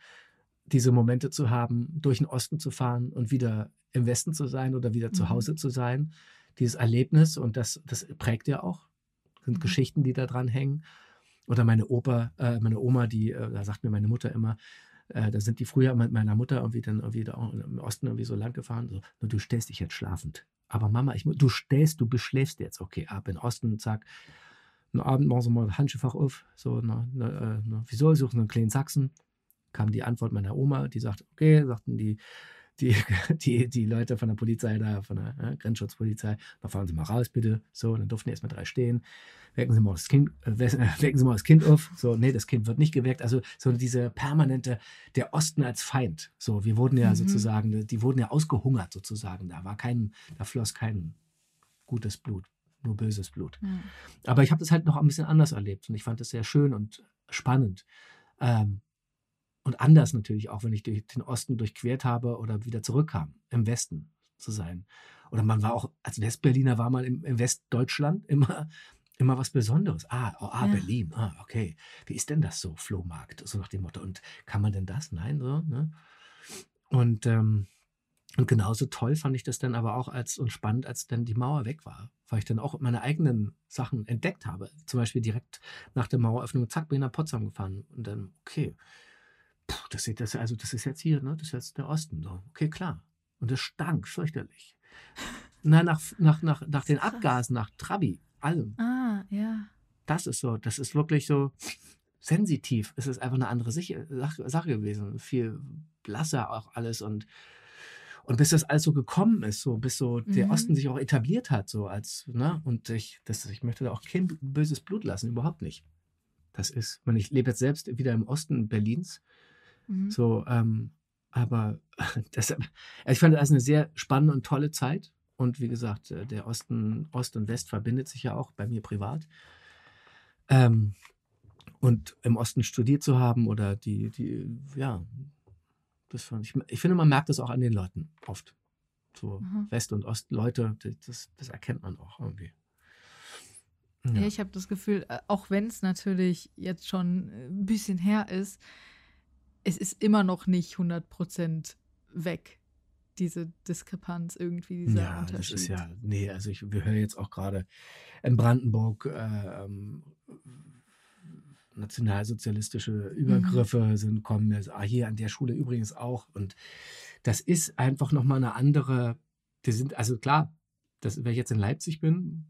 diese Momente zu haben, durch den Osten zu fahren und wieder im Westen zu sein oder wieder mhm. zu Hause zu sein. Dieses Erlebnis und das, das prägt ja auch. Das sind mhm. Geschichten, die da dran hängen. Oder meine Opa, äh, meine Oma, die, äh, da sagt mir meine Mutter immer, äh, da sind die früher mit meiner Mutter irgendwie dann irgendwie da im Osten irgendwie so lang gefahren. So, nur du stellst dich jetzt schlafend. Aber Mama, ich, du stellst, du beschläfst jetzt. Okay, ab in Osten, zack. Einen Abend machen sie mal Handschuhfach auf. So, na, na, na, wieso suchen einen kleinen Sachsen? Kam die Antwort meiner Oma, die sagt, okay, sagten die, die, die, die Leute von der Polizei da, von der äh, Grenzschutzpolizei, da fahren Sie mal raus, bitte. So, und dann durften erstmal drei stehen. Wecken Sie mal das Kind, äh, wecken Sie mal das Kind auf. So, nee, das Kind wird nicht geweckt. Also so diese permanente, der Osten als Feind. So, wir wurden ja mhm. sozusagen, die wurden ja ausgehungert sozusagen. Da war kein, da floss kein gutes Blut, nur böses Blut. Mhm. Aber ich habe das halt noch ein bisschen anders erlebt und ich fand das sehr schön und spannend. Ähm, und anders natürlich auch, wenn ich den Osten durchquert habe oder wieder zurückkam, im Westen zu sein. Oder man war auch, als Westberliner war man im, im Westdeutschland immer, immer was Besonderes. Ah, oh, ah ja. Berlin, ah, okay. Wie ist denn das so, Flohmarkt? So nach dem Motto. Und kann man denn das? Nein, so, ne? Und, ähm, und genauso toll fand ich das dann aber auch als und spannend, als dann die Mauer weg war, weil ich dann auch meine eigenen Sachen entdeckt habe. Zum Beispiel direkt nach der Maueröffnung, zack, bin ich nach Potsdam gefahren und dann, okay, Puh, das, das, also das ist jetzt hier, ne? das ist jetzt der Osten. So. Okay, klar. Und es stank fürchterlich. Na, nach, nach, nach, nach den Abgasen, nach Trabi, allem. Ah, ja. Das ist so, das ist wirklich so sensitiv. Es ist einfach eine andere Sache gewesen. Viel blasser auch alles und und bis das alles so gekommen ist, so bis so der mhm. Osten sich auch etabliert hat, so als, ne, und ich, das, ich möchte da auch kein böses Blut lassen, überhaupt nicht. Das ist, ich lebe jetzt selbst wieder im Osten Berlins Mhm. So, ähm, aber deshalb, also ich fand das eine sehr spannende und tolle Zeit. Und wie gesagt, äh, der Osten, Ost und West verbindet sich ja auch bei mir privat. Ähm, und im Osten studiert zu haben oder die, die, ja, das fand ich, ich finde, man merkt das auch an den Leuten oft. So mhm. West- und Ostleute, das, das erkennt man auch irgendwie. Ja, ja ich habe das Gefühl, äh, auch wenn es natürlich jetzt schon äh, ein bisschen her ist, es ist immer noch nicht 100% weg, diese Diskrepanz irgendwie, dieser ja, Unterschied. Das ist ja, nee, also ich, wir hören jetzt auch gerade in Brandenburg äh, nationalsozialistische Übergriffe mhm. sind, kommen jetzt, ah, hier an der Schule übrigens auch. Und das ist einfach nochmal eine andere, die sind, also klar, das, wenn ich jetzt in Leipzig bin,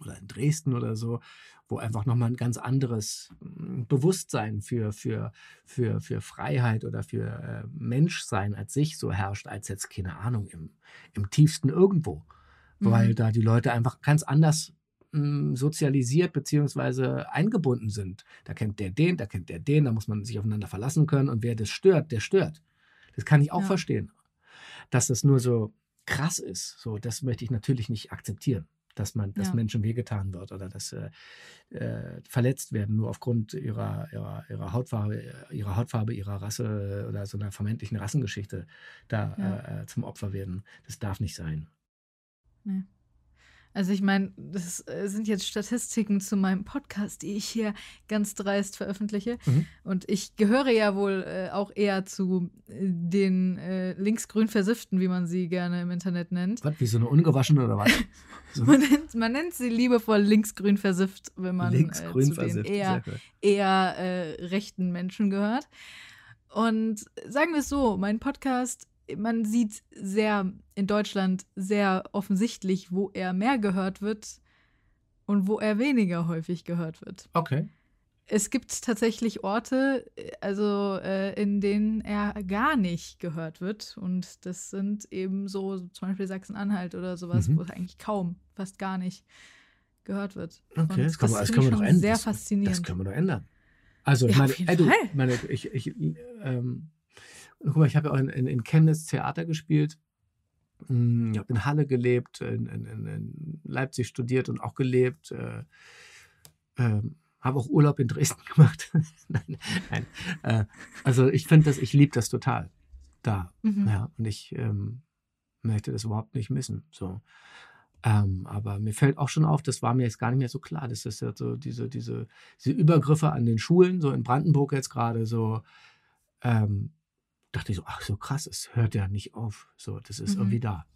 oder in Dresden oder so, wo einfach nochmal ein ganz anderes hm, Bewusstsein für, für, für, für Freiheit oder für äh, Menschsein als sich so herrscht, als jetzt, keine Ahnung, im, im tiefsten irgendwo. Mhm. Weil da die Leute einfach ganz anders hm, sozialisiert bzw. eingebunden sind. Da kennt der den, da kennt der den, da muss man sich aufeinander verlassen können und wer das stört, der stört. Das kann ich auch ja. verstehen. Dass das nur so krass ist, so das möchte ich natürlich nicht akzeptieren dass man, dass ja. Menschen wehgetan wird oder dass äh, äh, verletzt werden, nur aufgrund ihrer, ihrer, ihrer Hautfarbe, ihrer Hautfarbe, ihrer Rasse oder so einer vermeintlichen Rassengeschichte da ja. äh, zum Opfer werden. Das darf nicht sein. Nee. Also ich meine, das äh, sind jetzt Statistiken zu meinem Podcast, die ich hier ganz dreist veröffentliche. Mhm. Und ich gehöre ja wohl äh, auch eher zu äh, den äh, linksgrün Versifften, wie man sie gerne im Internet nennt. Was, wie so eine ungewaschene oder was? So. man, nennt, man, nennt, sie liebevoll linksgrün versifft, wenn man äh, zu den eher, eher äh, rechten Menschen gehört. Und sagen wir es so, mein Podcast man sieht sehr in Deutschland sehr offensichtlich, wo er mehr gehört wird und wo er weniger häufig gehört wird. Okay. Es gibt tatsächlich Orte, also äh, in denen er gar nicht gehört wird. Und das sind eben so zum Beispiel Sachsen-Anhalt oder sowas, mhm. wo es eigentlich kaum, fast gar nicht gehört wird. Okay, das, kann man, das können wir doch ändern. Sehr faszinierend. Das können wir doch ändern. Also, ja, meine, ey, du, meine, ich, ich ähm, guck mal, ich habe ja auch in, in, in Chemnitz Theater gespielt. Hm, ich habe in Halle gelebt, in, in, in, Leipzig studiert und auch gelebt. Äh, äh, habe auch Urlaub in Dresden gemacht. nein, nein. Äh, also ich finde das, ich liebe das total da. Mhm. Ja, und ich ähm, möchte das überhaupt nicht missen. So. Ähm, aber mir fällt auch schon auf, das war mir jetzt gar nicht mehr so klar, dass das ja so diese, diese, diese Übergriffe an den Schulen, so in Brandenburg jetzt gerade so, ähm, dachte ich so, ach so krass, es hört ja nicht auf. So, das ist mhm. irgendwie da.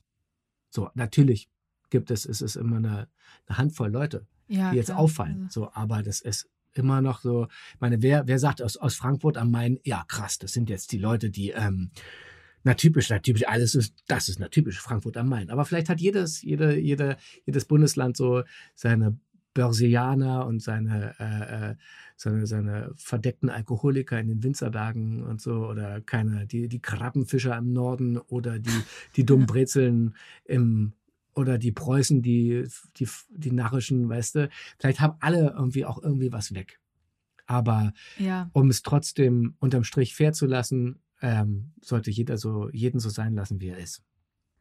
So, natürlich gibt es, es ist immer eine, eine Handvoll Leute, ja, die jetzt klar. auffallen. Also. So, aber das ist immer noch so, ich meine, wer, wer sagt aus, aus Frankfurt am Main, ja krass, das sind jetzt die Leute, die, ähm, na typisch, na typisch, alles ist, das ist na typisch Frankfurt am Main. Aber vielleicht hat jedes, jede, jede, jedes Bundesland so seine Börsianer und seine, äh, äh, seine, seine verdeckten Alkoholiker in den Winzerbergen und so oder keine, die, die Krabbenfischer im Norden oder die, die dummen Brezeln im oder die Preußen, die, die, die narrischen, weißt du, vielleicht haben alle irgendwie auch irgendwie was weg. Aber Ja. um es trotzdem unterm Strich fair zu lassen, ähm, sollte jeder so, jeden so sein lassen, wie er ist.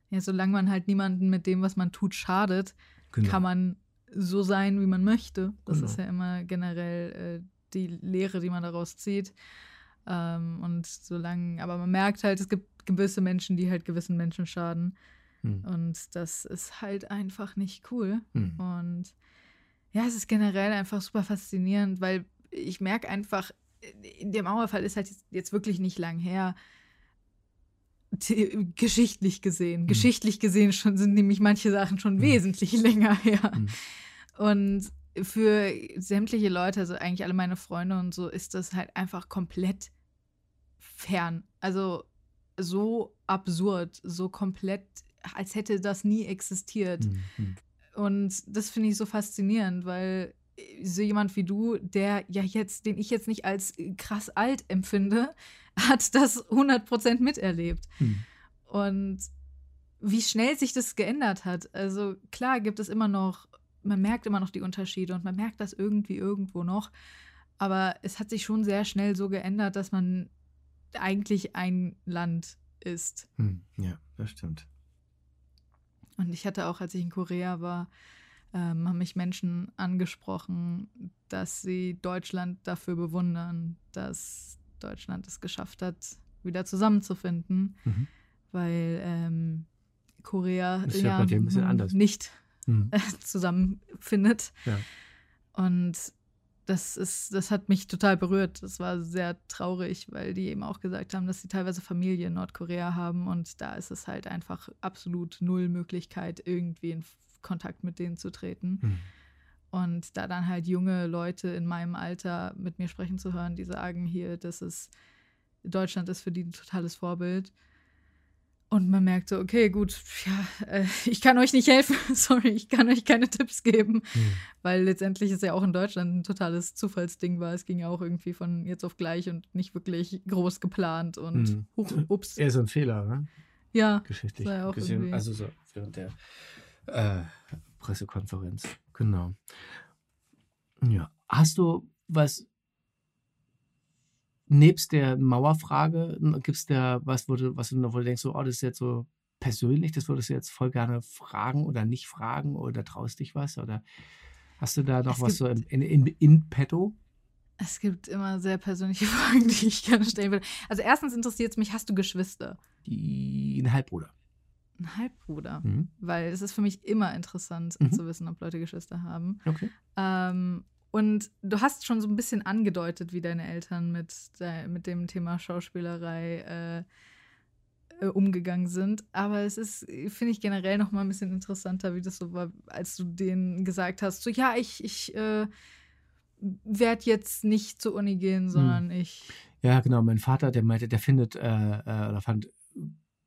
Ja, solange man halt niemanden mit dem, was man tut, schadet, Genau. kann man so sein, wie man möchte. Das Genau. ist ja immer generell äh, die Lehre, die man daraus zieht. Ähm, und solange, aber man merkt halt, es gibt gewisse Menschen, die halt gewissen Menschen schaden. Hm. Und das ist halt einfach nicht cool. Hm. Und ja, es ist generell einfach super faszinierend, weil ich merke einfach, in der Mauerfall ist halt jetzt wirklich nicht lang her. Geschichtlich gesehen. Mhm. Geschichtlich gesehen schon, sind nämlich manche Sachen schon Mhm. wesentlich länger her. Mhm. Und für sämtliche Leute, also eigentlich alle meine Freunde und so, ist das halt einfach komplett fern. Also so absurd, so komplett, als hätte das nie existiert. Hm. Hm. Und das finde ich so faszinierend, weil so jemand wie du, der ja jetzt, den ich jetzt nicht als krass alt empfinde, hat das 100% miterlebt. Hm. Und wie schnell sich das geändert hat. Also klar gibt es immer noch, man merkt immer noch die Unterschiede und man merkt das irgendwie irgendwo noch. Aber es hat sich schon sehr schnell so geändert, dass man eigentlich ein Land ist. Hm. Ja, das stimmt. Und ich hatte auch, als ich in Korea war, ähm, haben mich Menschen angesprochen, dass sie Deutschland dafür bewundern, dass Deutschland es geschafft hat, wieder zusammenzufinden, Mhm. weil ähm, Korea ja nicht Hm. zusammenfindet. Ja. Und das ist, das hat mich total berührt. Das war sehr traurig, weil die eben auch gesagt haben, dass sie teilweise Familie in Nordkorea haben und da ist es halt einfach absolut null Möglichkeit, irgendwie in Kontakt mit denen zu treten. Hm. Und da dann halt junge Leute in meinem Alter mit mir sprechen zu hören, die sagen hier, das ist Deutschland ist für die ein totales Vorbild. Und man merkt so, okay, gut, ja, äh, ich kann euch nicht helfen, sorry, ich kann euch keine Tipps geben, Hm. weil letztendlich ist ja auch in Deutschland ein totales Zufallsding war. Es ging ja auch irgendwie von jetzt auf gleich und nicht wirklich groß geplant und Hm. huch, ups, Eher so ein Fehler, ne? ja, Geschichtlich ja auch gesehen. Also so während der äh, Pressekonferenz. Genau. Ja. Hast du was nebst der Mauerfrage, gibt es da was, wo du, was du, noch- wo du denkst, so, oh, das ist jetzt so persönlich, das würdest du jetzt voll gerne fragen oder nicht fragen oder traust dich was? Oder hast du da noch Es was so in, in, in, in petto? es gibt immer sehr persönliche Fragen, die ich gerne stellen will. Also erstens interessiert es mich, hast du Geschwister? Die, ein Halbbruder. Ein Halbbruder. Mhm. Weil es ist für mich immer interessant Mhm. zu wissen, ob Leute Geschwister haben. Okay. Ähm, und du hast schon so ein bisschen angedeutet, wie deine Eltern mit, de mit dem Thema Schauspielerei äh, äh, umgegangen sind. Aber es ist, finde ich, generell noch mal ein bisschen interessanter, wie das so war, als du denen gesagt hast, so ja, ich, ich äh, werde jetzt nicht zur Uni gehen, sondern ich. Ja, genau. Mein Vater, der meinte, der findet äh, äh, oder fand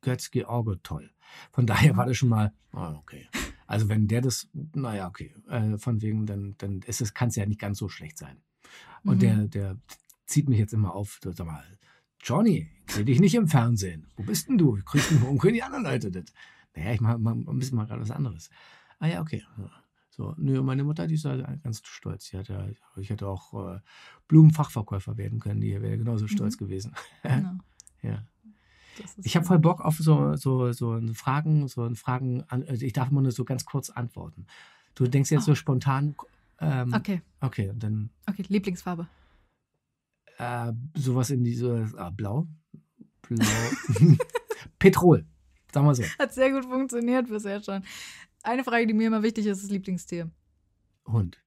Götz-George toll. Von daher war das schon mal, ah, okay. Also wenn der das, naja, okay, äh, von wegen, dann, dann ist es, kann es ja nicht ganz so schlecht sein. Und Mhm. der, der zieht mich jetzt immer auf, sag mal, Johnny, ich sehe dich nicht im Fernsehen. Wo bist denn du? Kriegst warum können die anderen Leute das? Naja, ich mach mal ein bisschen mal gerade was anderes. Ah ja, okay. So, nö, meine Mutter, die ist da ganz stolz. Die hatte, ich hätte auch äh, Blumenfachverkäufer werden können, die wäre genauso stolz Mhm. gewesen. Genau. ja. Ich habe voll Bock auf so, so, so Fragen, so Fragen, an- also ich darf immer nur so ganz kurz antworten. Du denkst jetzt Oh. so spontan, ähm, okay. Okay, dann okay, Lieblingsfarbe. äh, sowas in diese, ah, blau, blau, Petrol, sagen wir so, Hat sehr gut funktioniert bisher schon. Eine Frage, die mir immer wichtig ist, ist Lieblingstier. Hund.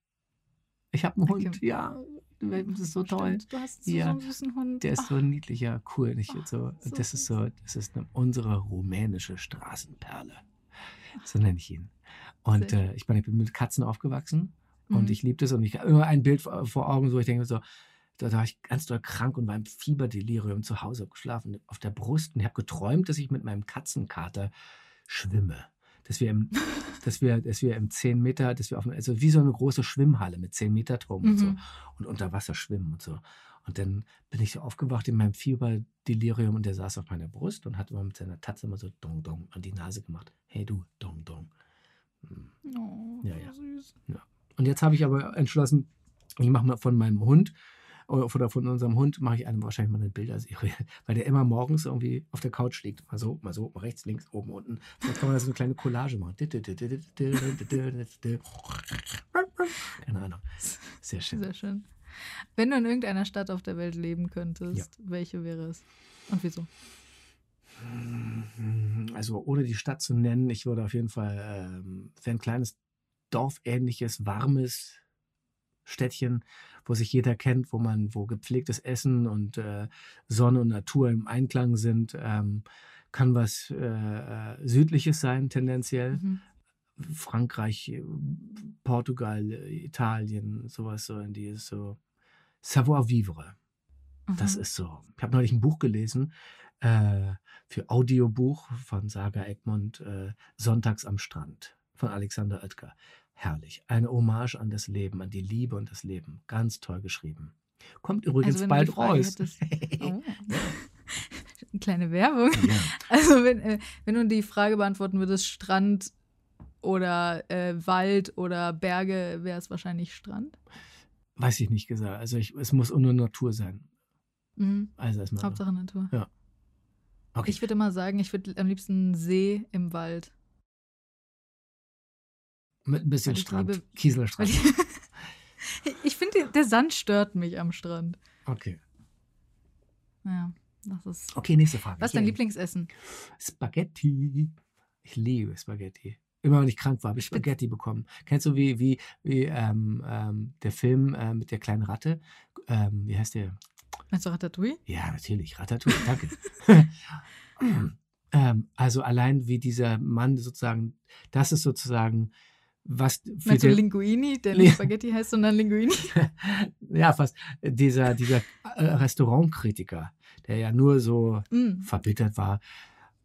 Ich habe einen Okay. Hund, ja, das ist so toll. Stimmt, du hast so, Ja, so einen süßen Hund. Der ist so niedlich, ja, cool. Nicht? Ach, So, so das ist süß. so, das ist eine, unsere rumänische Straßenperle. So nenne ich ihn. Und äh, ich meine, ich bin mit Katzen aufgewachsen und Mhm. ich liebe das und ich habe immer ein Bild vor, Augen, so ich denke so, da, war ich ganz doll krank und war im Fieberdelirium zu Hause geschlafen auf der Brust und ich habe geträumt, dass ich mit meinem Katzenkater schwimme. Dass wir im, dass wir, dass wir im 10 Meter, dass wir auf, also wie so eine große Schwimmhalle mit 10 Meter Turm und so Mhm. und unter Wasser schwimmen und so. Und dann bin ich so aufgewacht in meinem Fieberdelirium und der saß auf meiner Brust und hat immer mit seiner Tatze immer so dong dong an die Nase gemacht. Hey du, dong dong. Hm. Oh, Ja, ja. süß. Und jetzt habe ich aber entschlossen, ich mache mal von meinem Hund oder von unserem Hund mache ich einem wahrscheinlich mal eine Bilderserie, weil der immer morgens irgendwie auf der Couch liegt. Mal so, mal so, mal rechts, links, oben, unten. Jetzt kann man da so eine kleine Collage machen. Keine Ahnung. Sehr schön. Sehr schön. Wenn du in irgendeiner Stadt auf der Welt leben könntest, welche wäre es? Und wieso? Also ohne die Stadt zu nennen, ich würde auf jeden Fall, ähm, wäre ein kleines dorfähnliches, warmes Städtchen, wo sich jeder kennt, wo man, wo gepflegtes Essen und äh, Sonne und Natur im Einklang sind. Ähm, kann was äh, äh, Südliches sein, tendenziell. Mhm. Frankreich, äh, Portugal, äh, Italien, sowas so in die so Savoir-vivre. Das Mhm. ist so. Ich habe neulich ein Buch gelesen äh, für Audiobuch von Saga Egmont, Sonntags am Strand von Alexander Oetker. Herrlich. Eine Hommage an das Leben, an die Liebe und das Leben. Ganz toll geschrieben. Kommt übrigens Also bald raus. hättest- Oh. Eine kleine Werbung. ja. Also wenn, äh, wenn du die Frage beantworten würdest, Strand oder äh, Wald oder Berge, wäre es wahrscheinlich Strand. Weiß ich nicht gesagt. Also ich, es muss nur Natur sein. Mhm. Also erstmal. Hauptsache Natur. Okay. Ich würde immer sagen, ich würde am liebsten See im Wald. Mit ein bisschen Strand. liebe- Kieselstrand. ich ich finde, der Sand stört mich am Strand. Okay. Ja, das ist. Okay, nächste Frage. Was ist dein Lieblingsessen? Spaghetti. Ich liebe Spaghetti. Immer wenn ich krank war, habe ich Spaghetti bekommen. Kennst du wie, wie, wie ähm, ähm, der Film äh, mit der kleinen Ratte? Ähm, wie heißt der? Meinst du Ratatouille? Ja, natürlich, Ratatouille, danke. ähm, also allein wie dieser Mann sozusagen, das ist sozusagen, was für Meinst du Linguini, der nicht Spaghetti heißt, sondern Linguini? ja, fast dieser, dieser äh, Restaurantkritiker, der ja nur so Mm. verbittert war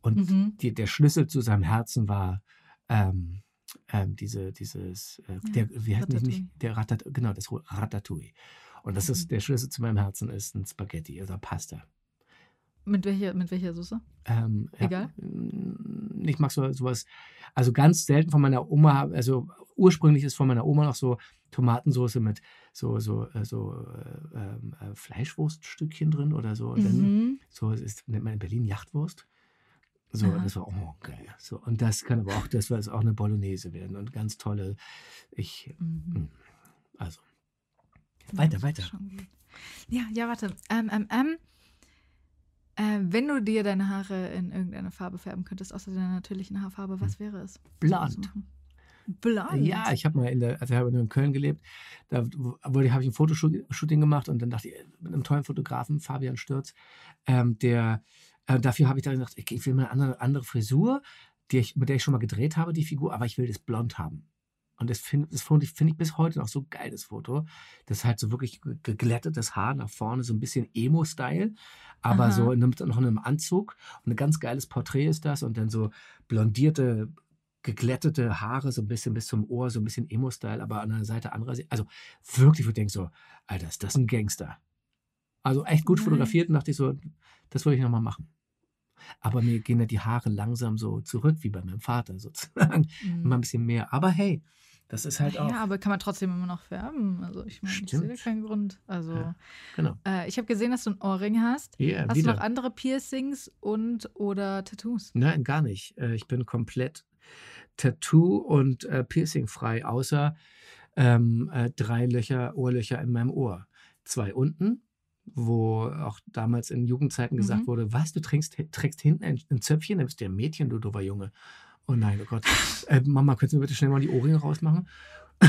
und Mhm. die, der Schlüssel zu seinem Herzen war ähm, ähm, diese, dieses, äh, Ja, der, wie heißt Ratatouille. nicht, der Ratat, genau, das Ratatouille. Und das Mhm. ist, der Schlüssel zu meinem Herzen ist ein Spaghetti oder Pasta. Mit welcher, mit welcher Soße? Ähm, ja, Egal? mm, Ich mag so, sowas, also ganz selten von meiner Oma, also ursprünglich ist von meiner Oma noch so Tomatensauce mit so, so, äh, so äh, ähm, äh, Fleischwurststückchen drin oder so. Und dann Mhm. so ist, nennt man in Berlin Jachtwurst. So, Aha. das war oh, geil. So, und das kann aber auch, das war auch eine Bolognese werden und ganz tolle. Ich, Mhm. also, Ja, weiter, weiter. Ja, ja, warte. Ähm, ähm, ähm. Äh, wenn du dir deine Haare in irgendeine Farbe färben könntest, außer deiner natürlichen Haarfarbe, was wäre es? Blond. Blond? Ja, ich habe mal in der, also ich in Köln gelebt, da habe ich ein Fotoshooting gemacht und dann dachte ich, mit einem tollen Fotografen, Fabian Stürz, ähm, der, äh, dafür habe ich dann gesagt, ich, ich will mal eine andere, andere Frisur, ich, mit der ich schon mal gedreht habe, die Figur, aber ich will das blond haben. Und das finde find ich, find ich bis heute noch so geil, das Foto. Das ist halt so wirklich ge- geglättetes Haar nach vorne, so ein bisschen Emo-Style, aber Aha. so in einem, noch in einem Anzug. Und ein ganz geiles Porträt ist das. Und dann so blondierte, geglättete Haare, so ein bisschen bis zum Ohr, so ein bisschen Emo-Style, aber an der Seite anderer. Also wirklich, wo ich denke so, Alter, ist das ein Gangster. Also echt gut Nice. fotografiert und dachte ich so, das würde ich nochmal machen. Aber mir gehen ja die Haare langsam so zurück, wie bei meinem Vater sozusagen. Mhm. Immer ein bisschen mehr. Aber hey, das ist halt auch. Ja, aber kann man trotzdem immer noch färben. Also ich meine, ich sehe da keinen Grund. Also Ja, genau. äh, ich habe gesehen, dass du ein Ohrring hast. Ja, Hast wieder. du noch andere Piercings und oder Tattoos? Nein, gar nicht. Äh, Ich bin komplett Tattoo- und äh, Piercing-frei, außer ähm, äh, drei Löcher, Ohrlöcher in meinem Ohr. Zwei unten, wo auch damals in Jugendzeiten gesagt Mhm. wurde, was, du trägst, trägst hinten ein, ein Zöpfchen, dann bist du ja ein Mädchen, du doofer Junge. Oh nein, oh Gott. äh, Mama, könntest du mir bitte schnell mal die Ohrringe rausmachen?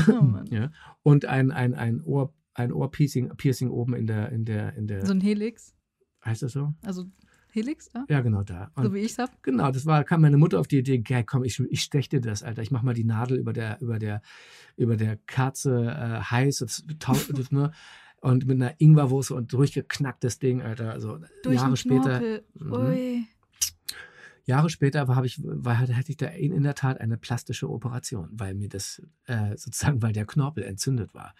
Oh Mann. Ja. Und ein, ein, ein Ohr, ein Ohrpiercing Piercing oben in der, in der, in der, So ein Helix. heißt das so? Also Helix, ja? Ja, genau da. Und So wie ich es habe. Genau, das war, kam meine Mutter auf die Idee, geil, komm, ich, ich stech dir das, Alter. Ich mach mal die Nadel über der, über der, über der Kerze äh, heiß das, das, ne? und mit einer Ingwerwurst und durchgeknacktes Ding, Alter. Also Durch Jahre später. Mhm. Ui. Jahre später war, ich, war, hatte ich da in, in der Tat eine plastische Operation, weil mir das äh, sozusagen, weil der Knorpel entzündet war.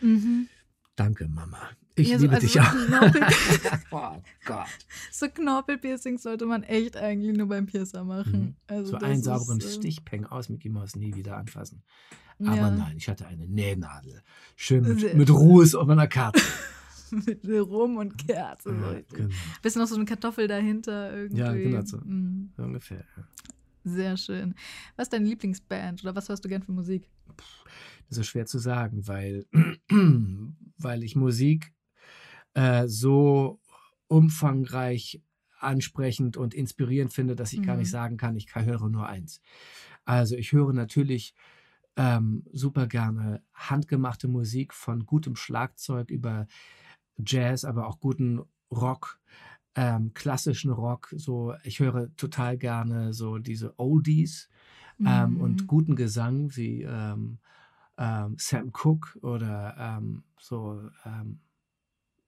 Mhm. Danke, Mama. Ich Ja, so- liebe also dich so auch. Knorpel- oh Gott. So Knorpelpiercings sollte man echt eigentlich nur beim Piercer machen. Mhm. Also So einen sauberen ist, äh, Stichpeng aus Mickey Mouse nie wieder anfassen. ja, Aber nein, ich hatte eine Nähnadel. Schön mit, mit. Ruß auf meiner Karte. Mit Rum und Kerze. so Ja, richtig. genau. Bisschen noch so eine Kartoffel dahinter irgendwie. Ja, genau so. Mhm. So ungefähr. ja. Sehr schön. Was ist deine Lieblingsband oder was hörst du gern für Musik? Das ist schwer zu sagen, weil, weil ich Musik äh, so umfangreich, ansprechend und inspirierend finde, dass ich gar Mhm. nicht sagen kann, ich höre nur eins. Also ich höre natürlich ähm, super gerne handgemachte Musik von gutem Schlagzeug über Jazz, aber auch guten Rock, ähm, klassischen Rock. So, ich höre total gerne so diese Oldies ähm, Mhm. und guten Gesang wie ähm, ähm, Sam Cooke oder ähm, so ähm,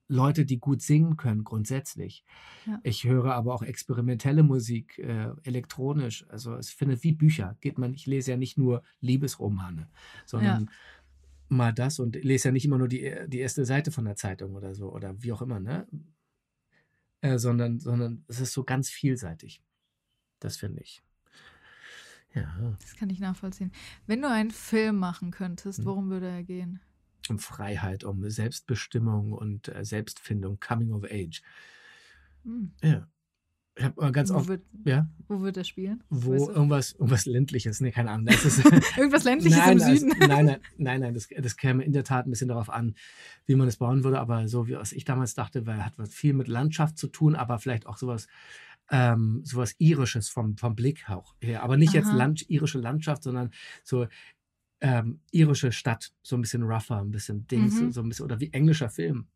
Leute, die gut singen können grundsätzlich. Ja. Ich höre aber auch experimentelle Musik, äh, elektronisch. Also es findet wie Bücher. Geht man, ich lese ja nicht nur Liebesromane, sondern mal das und lese ja nicht immer nur die, die erste Seite von der Zeitung oder so oder wie auch immer, ne? Äh, sondern, sondern es ist so ganz vielseitig. Das finde ich. Ja. Das kann ich nachvollziehen. Wenn du einen Film machen könntest, Mhm. worum würde er gehen? um Freiheit, um Selbstbestimmung und äh, Selbstfindung, Coming of Age. Hm. Ja. Ich habe ganz Wo, oft, wird, ja, wo wird er spielen? wo du? irgendwas, irgendwas ländliches, nee, keine Ahnung. Ist, Irgendwas ländliches nein, im Süden. nein, nein, nein, nein, das, das käme in der Tat ein bisschen darauf an, wie man es bauen würde, aber so wie was ich damals dachte, weil hat was viel mit Landschaft zu tun, aber vielleicht auch sowas, ähm, sowas irisches vom, vom Blick auch her. Aber nicht jetzt Aha. Land, irische Landschaft, sondern so ähm, irische Stadt, so ein bisschen rougher, ein bisschen Dings, Mhm. so ein bisschen, oder wie englischer Film.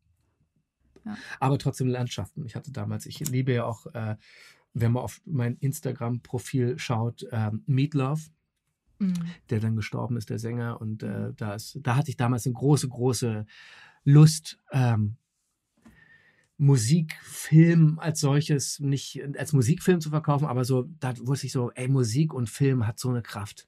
Ja. Aber trotzdem Landschaften. Ich hatte damals, ich liebe ja auch, äh, wenn man auf mein Instagram-Profil schaut, ähm, Meatloaf, Mhm. der dann gestorben ist, der Sänger. Und äh, da, ist, da hatte ich damals eine große, große Lust, ähm, Musikfilm als solches nicht als Musikfilm zu verkaufen, aber so, da wusste ich so, ey, Musik und Film hat so eine Kraft.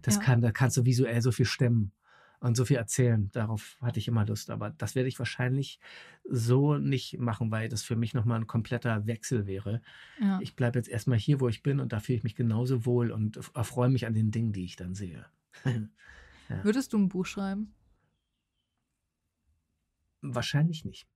Das Ja. kann, da kannst du visuell so viel stemmen und so viel erzählen. Darauf hatte ich immer Lust. Aber das werde ich wahrscheinlich so nicht machen, weil das für mich nochmal ein kompletter Wechsel wäre. Ja. Ich bleibe jetzt erstmal hier, wo ich bin und da fühle ich mich genauso wohl und erfreue mich an den Dingen, die ich dann sehe. Würdest du ein Buch schreiben? Wahrscheinlich nicht.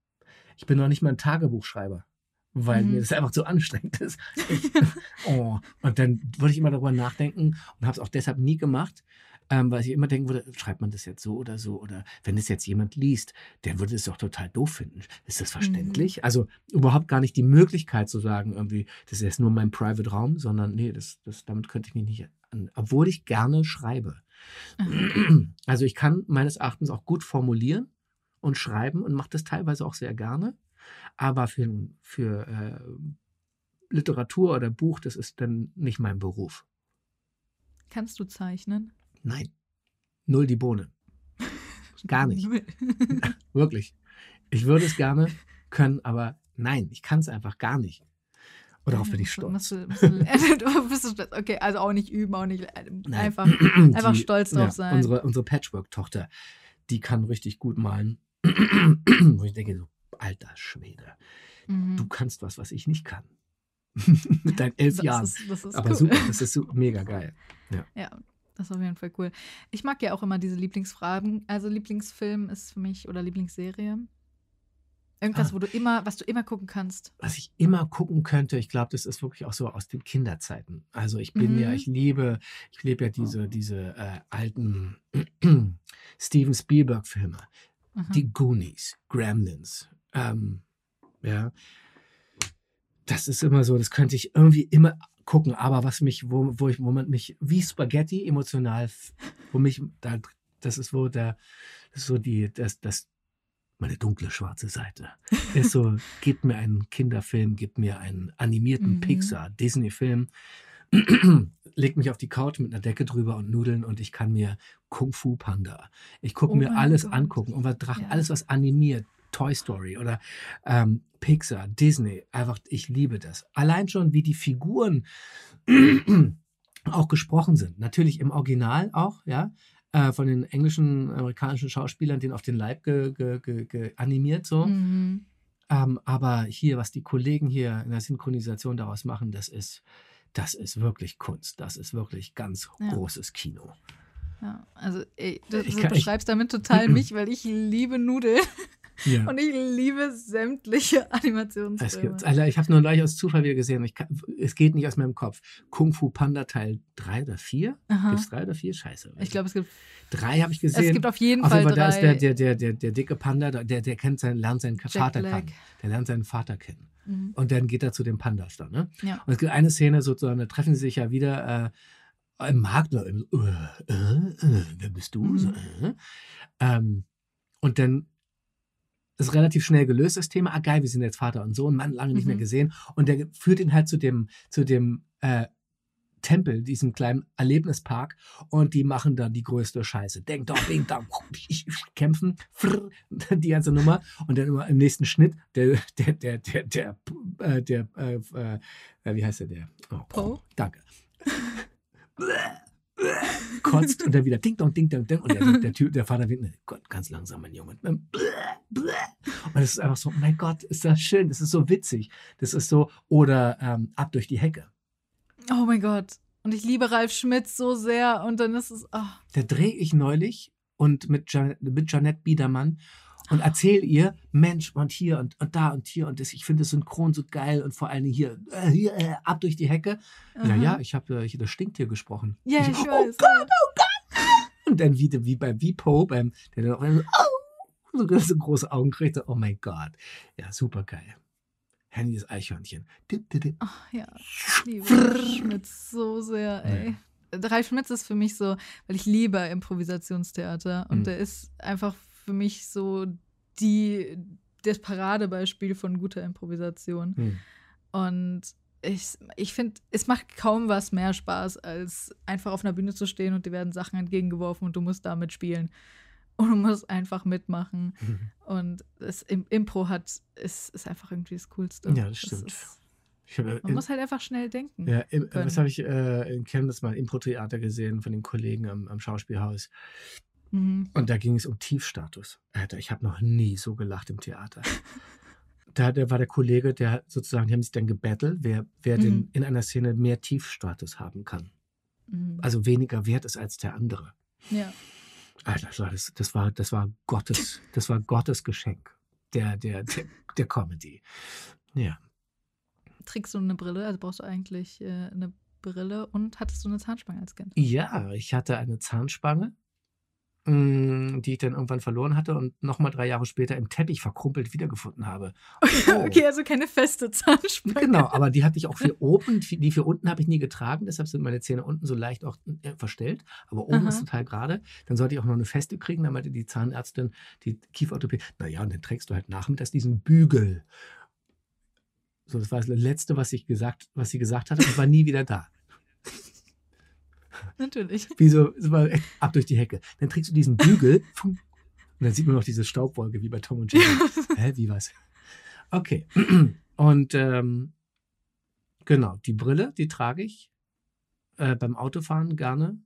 Ich bin noch nicht mal ein Tagebuchschreiber, weil Mhm. mir das einfach zu anstrengend ist. Ich, oh. Und dann würde ich immer darüber nachdenken und habe es auch deshalb nie gemacht, ähm, weil ich immer denken würde, schreibt man das jetzt so oder so? Oder wenn es jetzt jemand liest, der würde es doch total doof finden. Ist das verständlich? Also überhaupt gar nicht die Möglichkeit zu sagen, irgendwie, das ist jetzt nur mein Private Raum, sondern nee, das, das, damit könnte ich mich nicht an, obwohl ich gerne schreibe. Also ich kann meines Erachtens auch gut formulieren und schreiben und mache das teilweise auch sehr gerne. Aber für, für äh, Literatur oder Buch, das ist dann nicht mein Beruf. Kannst du zeichnen? Nein. Null die Bohne. Gar nicht. Wirklich. Ich würde es gerne können, aber nein, ich kann es einfach gar nicht. Und darauf bin ich stolz. Okay, also auch nicht üben, auch nicht Nein. einfach. einfach stolz drauf sein. Unsere, unsere Patchwork-Tochter, die kann richtig gut malen. Wo ich denke, so, alter Schwede, Mhm. du kannst was, was ich nicht kann. Mit deinen elf das Jahren. Ist, das ist Aber cool. super, das ist so mega geil. Ja, das ist auf jeden Fall cool. Ich mag ja auch immer diese Lieblingsfragen. Also Lieblingsfilm ist für mich oder Lieblingsserie. Irgendwas, Ah. wo du immer, was du immer gucken kannst. was ich immer gucken könnte, ich glaube, das ist wirklich auch so aus den Kinderzeiten. Also ich bin ja, Mhm. ich liebe, ich liebe ja diese, diese äh, alten Steven Spielberg-Filme. Die Goonies, Gremlins. Ähm, ja. Das ist immer so, das könnte ich irgendwie immer gucken, aber was mich, wo, wo ich, wo man mich wie Spaghetti emotional, wo mich, da, das ist wo der, das ist so die, das, das, meine dunkle schwarze Seite. Ist so, gebt mir einen Kinderfilm, gebt mir einen animierten Mhm. Pixar, Disney-Film, legt mich auf die Couch mit einer Decke drüber und Nudeln und ich kann mir Kung Fu Panda. Ich gucke Oh mir alles Gott. angucken und was Drachen, Ja. alles was animiert, Toy Story oder ähm, Pixar, Disney, einfach, ich liebe das. Allein schon, wie die Figuren auch gesprochen sind. Natürlich im Original auch, ja, äh, von den englischen, amerikanischen Schauspielern, den auf den Leib ge, ge, ge, ge animiert, so. Mhm. Ähm, aber hier, was die Kollegen hier in der Synchronisation daraus machen, das ist, das ist wirklich Kunst. Das ist wirklich ganz Ja. großes Kino. Ja, also ey, du, Ich du kann- ich- beschreibst damit total mich, weil ich liebe Nudeln Ja. und ich liebe sämtliche Es Animationsfilme. gibt, Alter, ich habe nur neulich aus Zufall wieder gesehen. Kann, es geht nicht aus meinem Kopf. Kung Fu Panda Teil 3 oder 4? Aha. Gibt es 3 oder 4? Scheiße. Ich glaube, es gibt, drei habe ich gesehen. es gibt auf jeden Auf Fall Fall, da ist der, der, der, der, der dicke Panda, der, der kennt seinen, lernt seinen Vater Black. kennen. Der lernt seinen Vater kennen. Mhm. Und dann geht er zu den Pandas da, ne? Ja. Und es gibt eine Szene sozusagen, da treffen sie sich ja wieder äh, im Markt. Äh, äh, äh, wer bist du? Mhm. Äh. ähm, und dann ist relativ schnell gelöst, das Thema. Ah, geil, wir sind jetzt Vater und Sohn, Mann, lange nicht mehr Mhm. gesehen. Und der führt ihn halt zu dem, zu dem äh, Tempel, diesem kleinen Erlebnispark. Und die machen dann die größte Scheiße. Denk doch, denk doch, kämpfen, frrr, die ganze Nummer. Und dann immer im nächsten Schnitt, der, der, der, der, der, äh, der, äh, äh, wie heißt der, der? Oh, Poe? Danke. Kotzt und dann wieder ding dong, ding dong, ding. Und der, der, Typ, der Vater winkt, Gott, ganz langsam, mein Junge. Und es ist einfach so, mein Gott, ist das schön, das ist so witzig. Das ist so, oder ähm, ab durch die Hecke. Oh mein Gott. Und ich liebe Ralf Schmitz so sehr. Und dann ist es. Oh. Da drehe ich neulich und mit, Jan mit Janette Biedermann und erzähle ihr, Mensch, und hier und, und da und hier und das, ich finde das Synchron so geil und vor allen Dingen hier, äh, hier äh, ab durch die Hecke. Ja, aha. ja, ich habe äh, hier das Stinktier gesprochen. Ja, Ich ich so, oh weiß. Und dann wie, wie bei Vipo, beim, der dann auch so, oh, so, so große Augen kriegte. Oh mein Gott. Ja, super geil. Handy das Eichhörnchen. Ach ja, ich liebe Schmitz so sehr, ey. Ralf Schmitz ist für mich so, weil ich liebe Improvisationstheater und Mhm. der ist einfach für mich so die, das Paradebeispiel von guter Improvisation. Hm. Und ich, ich finde, es macht kaum was mehr Spaß, als einfach auf einer Bühne zu stehen und dir werden Sachen entgegengeworfen und du musst damit spielen. Und du musst einfach mitmachen. Und das Im Impro hat, ist, ist einfach irgendwie das Coolste. Ja, das stimmt. ist, hab, äh, man muss halt einfach schnell denken. ja, im, können. was habe ich äh, in Chemnitz mal Impro-Theater gesehen von den Kollegen am, am Schauspielhaus. Mhm. Und da ging es um Tiefstatus. Alter, ich habe noch nie so gelacht im Theater. da war der Kollege, der sozusagen, die haben sich dann gebettelt, wer, wer denn Mhm. in einer Szene mehr Tiefstatus haben kann. Mhm. Also weniger wert ist als der andere. ja. Alter, das war, das, das war, das war Gottes, das war Gottes Geschenk der, der, der, der Comedy. Ja. Trägst du eine Brille? Also brauchst du eigentlich äh, eine Brille und hattest du eine Zahnspange als Kind? Ja, ich hatte eine Zahnspange, die ich dann irgendwann verloren hatte und nochmal drei Jahre später im Teppich verkrumpelt wiedergefunden habe. Oh. okay, also keine feste Zahnspange. Genau, aber die hatte ich auch für oben, die für unten habe ich nie getragen, deshalb sind meine Zähne unten so leicht auch äh, verstellt, aber oben Aha. ist total gerade. Dann sollte ich auch noch eine feste kriegen, dann meinte die Zahnärztin, die Kieferorthopädie, naja, und dann trägst du halt nachmittags diesen Bügel. So, das war das Letzte, was ich gesagt, was sie gesagt hatte und war nie wieder da. Natürlich. Wie so, es war echt ab durch die Hecke. Dann trägst du diesen Bügel und dann sieht man noch diese Staubwolke wie bei Tom und Jerry. Hä, wie was? Okay. Und ähm, genau, die Brille, die trage ich äh, beim Autofahren gerne.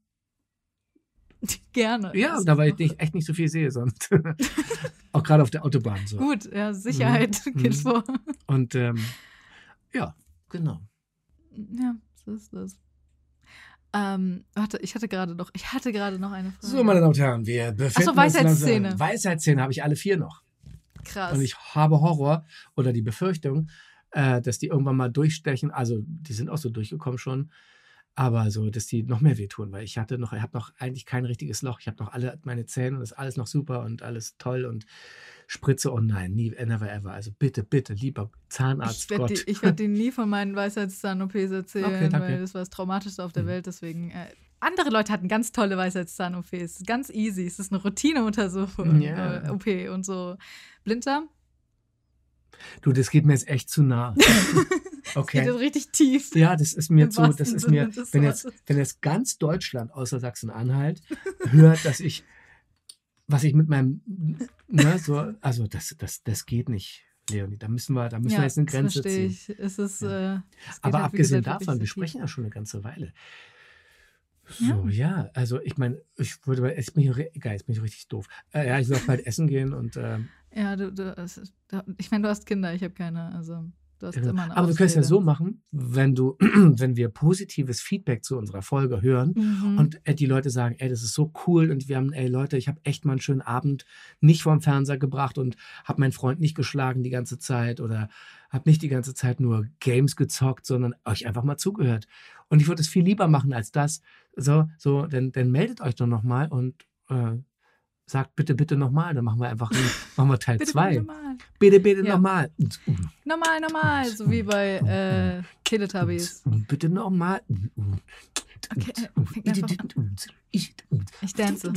Gerne. Ja, da weil ich nicht, echt nicht so viel sehe sonst. Auch gerade auf der Autobahn so. Gut, ja, Sicherheit Mhm. geht Mhm. vor. Und ähm, ja, genau. Ja, so ist das. Ähm, warte, ich hatte gerade noch, ich hatte gerade noch eine Frage. So, meine Damen und Herren, wir befinden Weisheitszähne. uns... Weisheitszähne habe ich alle vier noch. Krass. Und ich habe Horror oder die Befürchtung, äh, dass die irgendwann mal durchstechen. Also, die sind auch so durchgekommen schon. Aber so, dass die noch mehr wehtun, weil ich hatte noch, ich habe noch eigentlich kein richtiges Loch. Ich habe noch alle meine Zähne und ist alles noch super und alles toll und Spritze, oh nein, nie, never ever. Also bitte, bitte, lieber Zahnarzt, ich werde dir, werd nie von meinen Weisheitszahn-OPs erzählen, Okay, weil das war das Traumatischste auf der Mhm. Welt. Deswegen, äh, andere Leute hatten ganz tolle Weisheitszahn-OPs. Ganz easy. Es ist eine Routineuntersuchung, Ja. äh, OP und so. Blinddarm? Du, das geht mir jetzt echt zu nah. Das geht Okay. richtig tief. Ja, das ist mir zu, das ist Sinne mir, wenn jetzt, wenn jetzt ganz Deutschland außer Sachsen-Anhalt hört, dass ich, was ich mit meinem, ne, so, also das, das, das geht nicht. Leonie. Da müssen wir, da müssen ja, wir jetzt eine Grenze ziehen. Es ist, Ja. äh, es Aber halt, abgesehen gesagt, davon, wir sprechen ja schon eine ganze Weile. Ja. So, ja, also ich meine, ich würde, mal- jetzt bin ich, egal, jetzt bin ich richtig doof. Äh, ja, ich auch bald essen gehen und ähm, Ja, du, du, ich meine, du hast Kinder, ich habe keine. Also, du hast Genau. immer eine Aber du kannst ja Ausrede. so machen, wenn du, wenn wir positives Feedback zu unserer Folge hören Mhm. und äh, die Leute sagen, ey, das ist so cool und wir haben, ey Leute, ich habe echt mal einen schönen Abend nicht vorm Fernseher gebracht und habe meinen Freund nicht geschlagen die ganze Zeit oder habe nicht die ganze Zeit nur Games gezockt, sondern euch einfach mal zugehört. Und ich würde es viel lieber machen als das. So, so, dann, dann meldet euch doch nochmal und äh, sagt bitte, bitte nochmal. Dann machen wir einfach machen wir Teil bitte, 2. bitte. Bitte, bitte Ja. nochmal. Normal, normal, so wie bei äh, Teletubbies. Bitte nochmal. Okay, äh, fängt einfach Ich dance.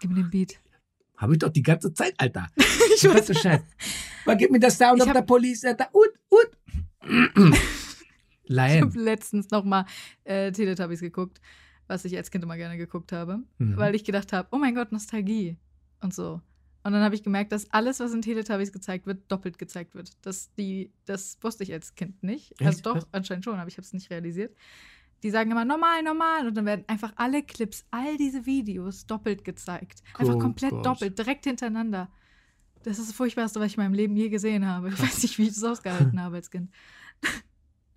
Gib mir den Beat. Habe ich doch die ganze Zeit, Alter. Ich weiß, Scheiß. Gib mir das Sound of the Police. Alter. Ut, ut. ich habe letztens nochmal äh, Teletubbies geguckt, was ich als Kind immer gerne geguckt habe, Mhm. weil ich gedacht habe, oh mein Gott, Nostalgie und so. Und dann habe ich gemerkt, dass alles, was in Teletubbies gezeigt wird, doppelt gezeigt wird. Dass die, das wusste ich als Kind nicht. Also Echt? doch, Was? anscheinend schon, aber ich habe es nicht realisiert. Die sagen immer normal, normal und dann werden einfach alle Clips, all diese Videos doppelt gezeigt. Einfach Oh komplett Gott. doppelt, direkt hintereinander. Das ist das Furchtbarste, was ich in meinem Leben je gesehen habe. Ich weiß nicht, wie ich das ausgehalten habe als Kind.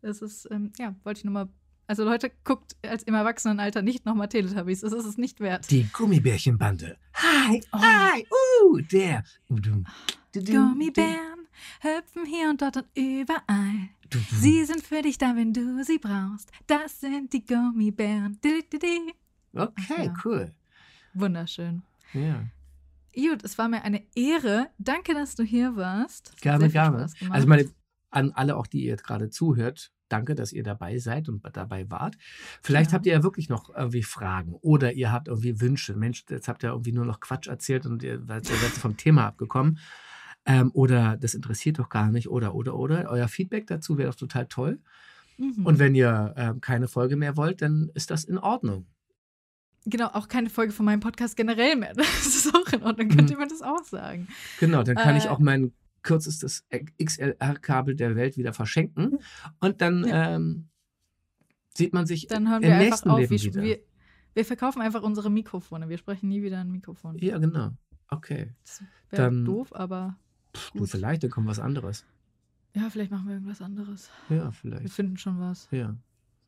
Das ist, ähm, ja, wollte ich nur mal. Also Leute, guckt als im Erwachsenenalter nicht nochmal Teletubbies. Das ist es nicht wert. Die Gummibärchenbande. Hi, Oh. hi, uh, der. Gummibären hüpfen hier und dort und überall. Sie sind für dich da, wenn du sie brauchst. Das sind die Gummibären. Okay, Ja. cool. Wunderschön. Ja. Jut, es war mir eine Ehre. Danke, dass du hier warst. Es Gerne, gerne. Also meine, an alle auch, die ihr jetzt gerade zuhört, danke, dass ihr dabei seid und dabei wart. Vielleicht Ja. habt ihr ja wirklich noch irgendwie Fragen oder ihr habt irgendwie Wünsche. Mensch, jetzt habt ihr irgendwie nur noch Quatsch erzählt und ihr, seid- ihr seid vom Thema abgekommen. Ähm, oder das interessiert doch gar nicht. Oder, oder, oder. Euer Feedback dazu wäre doch total toll. Mhm. Und wenn ihr ähm, keine Folge mehr wollt, dann ist das in Ordnung. genau, auch keine Folge von meinem Podcast generell mehr. Das ist auch in Ordnung. Könnt Mhm. ihr mir das auch sagen? Genau, dann kann ich Äh, auch mein kürzestes XLR-Kabel der Welt wieder verschenken. Und dann ähm, sieht man sich Dann hören im wir einfach nächsten auf. Leben Wir, wieder. wir, wir verkaufen einfach unsere Mikrofone. Wir sprechen nie wieder ein Mikrofon. Ja, genau. Okay. Das wäre Dann- doof, aber Pff, du, vielleicht, dann kommt was anderes. ja, vielleicht machen wir irgendwas anderes. Ja, Wir vielleicht. finden schon was. Ja,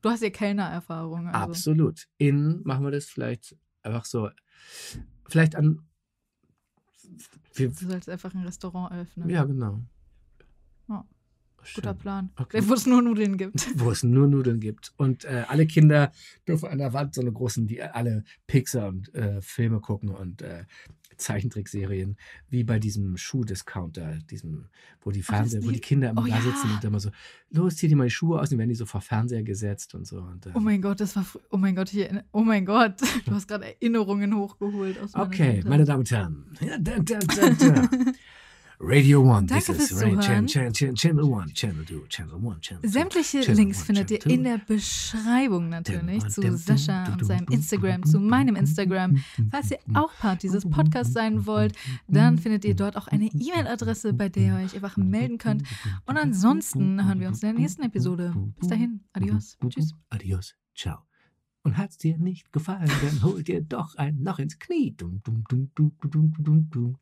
Du hast ja Kellnererfahrung. Also. absolut. Innen machen wir das vielleicht einfach so. Vielleicht an. Wir, Du sollst einfach ein Restaurant eröffnen. ja, genau. Schön. Guter Plan. Okay. Wo es nur Nudeln gibt. Wo es nur Nudeln gibt. Und äh, alle Kinder dürfen an der Wand so eine großen, die alle Pixar und äh, Filme gucken und äh, Zeichentrickserien, wie bei diesem Schuhdiscounter, diesem, wo die Fernseher, wo die Kinder immer Oh da ja. sitzen und immer so, los, zieh dir mal die Schuhe aus, und dann werden die so vor Fernseher gesetzt und so. Und, äh, Oh mein Gott, das war. Oh mein Gott, hier. Oh mein Gott. Du hast gerade Erinnerungen hochgeholt Okay, Kindheit. meine Damen und Herren. Ja, da, da, da. Radio One. Danke fürs Radio Zuhören. Channel, Channel, Channel One, Channel Two, Channel One, Channel Sämtliche Channel Links one, findet ihr in der Beschreibung natürlich zu Sascha und seinem Instagram, zu meinem Instagram. Falls ihr auch Part dieses Podcasts sein wollt, dann findet ihr dort auch eine E-Mail-Adresse, bei der ihr euch einfach melden könnt. Und ansonsten hören wir uns in der nächsten Episode. Bis dahin, adios, tschüss. Adios, ciao. Und hat's dir nicht gefallen, dann hol dir doch ein Loch ins Knie. Dum, dum, dum, dum, dum, dum, dum.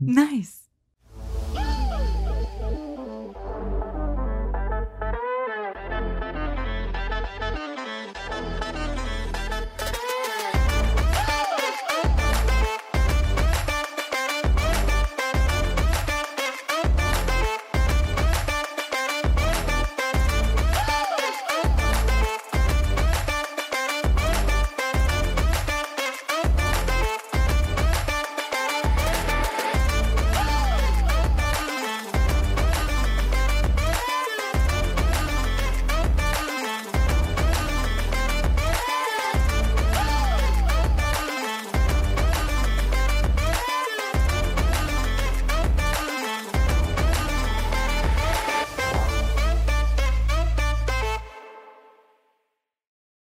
Nice.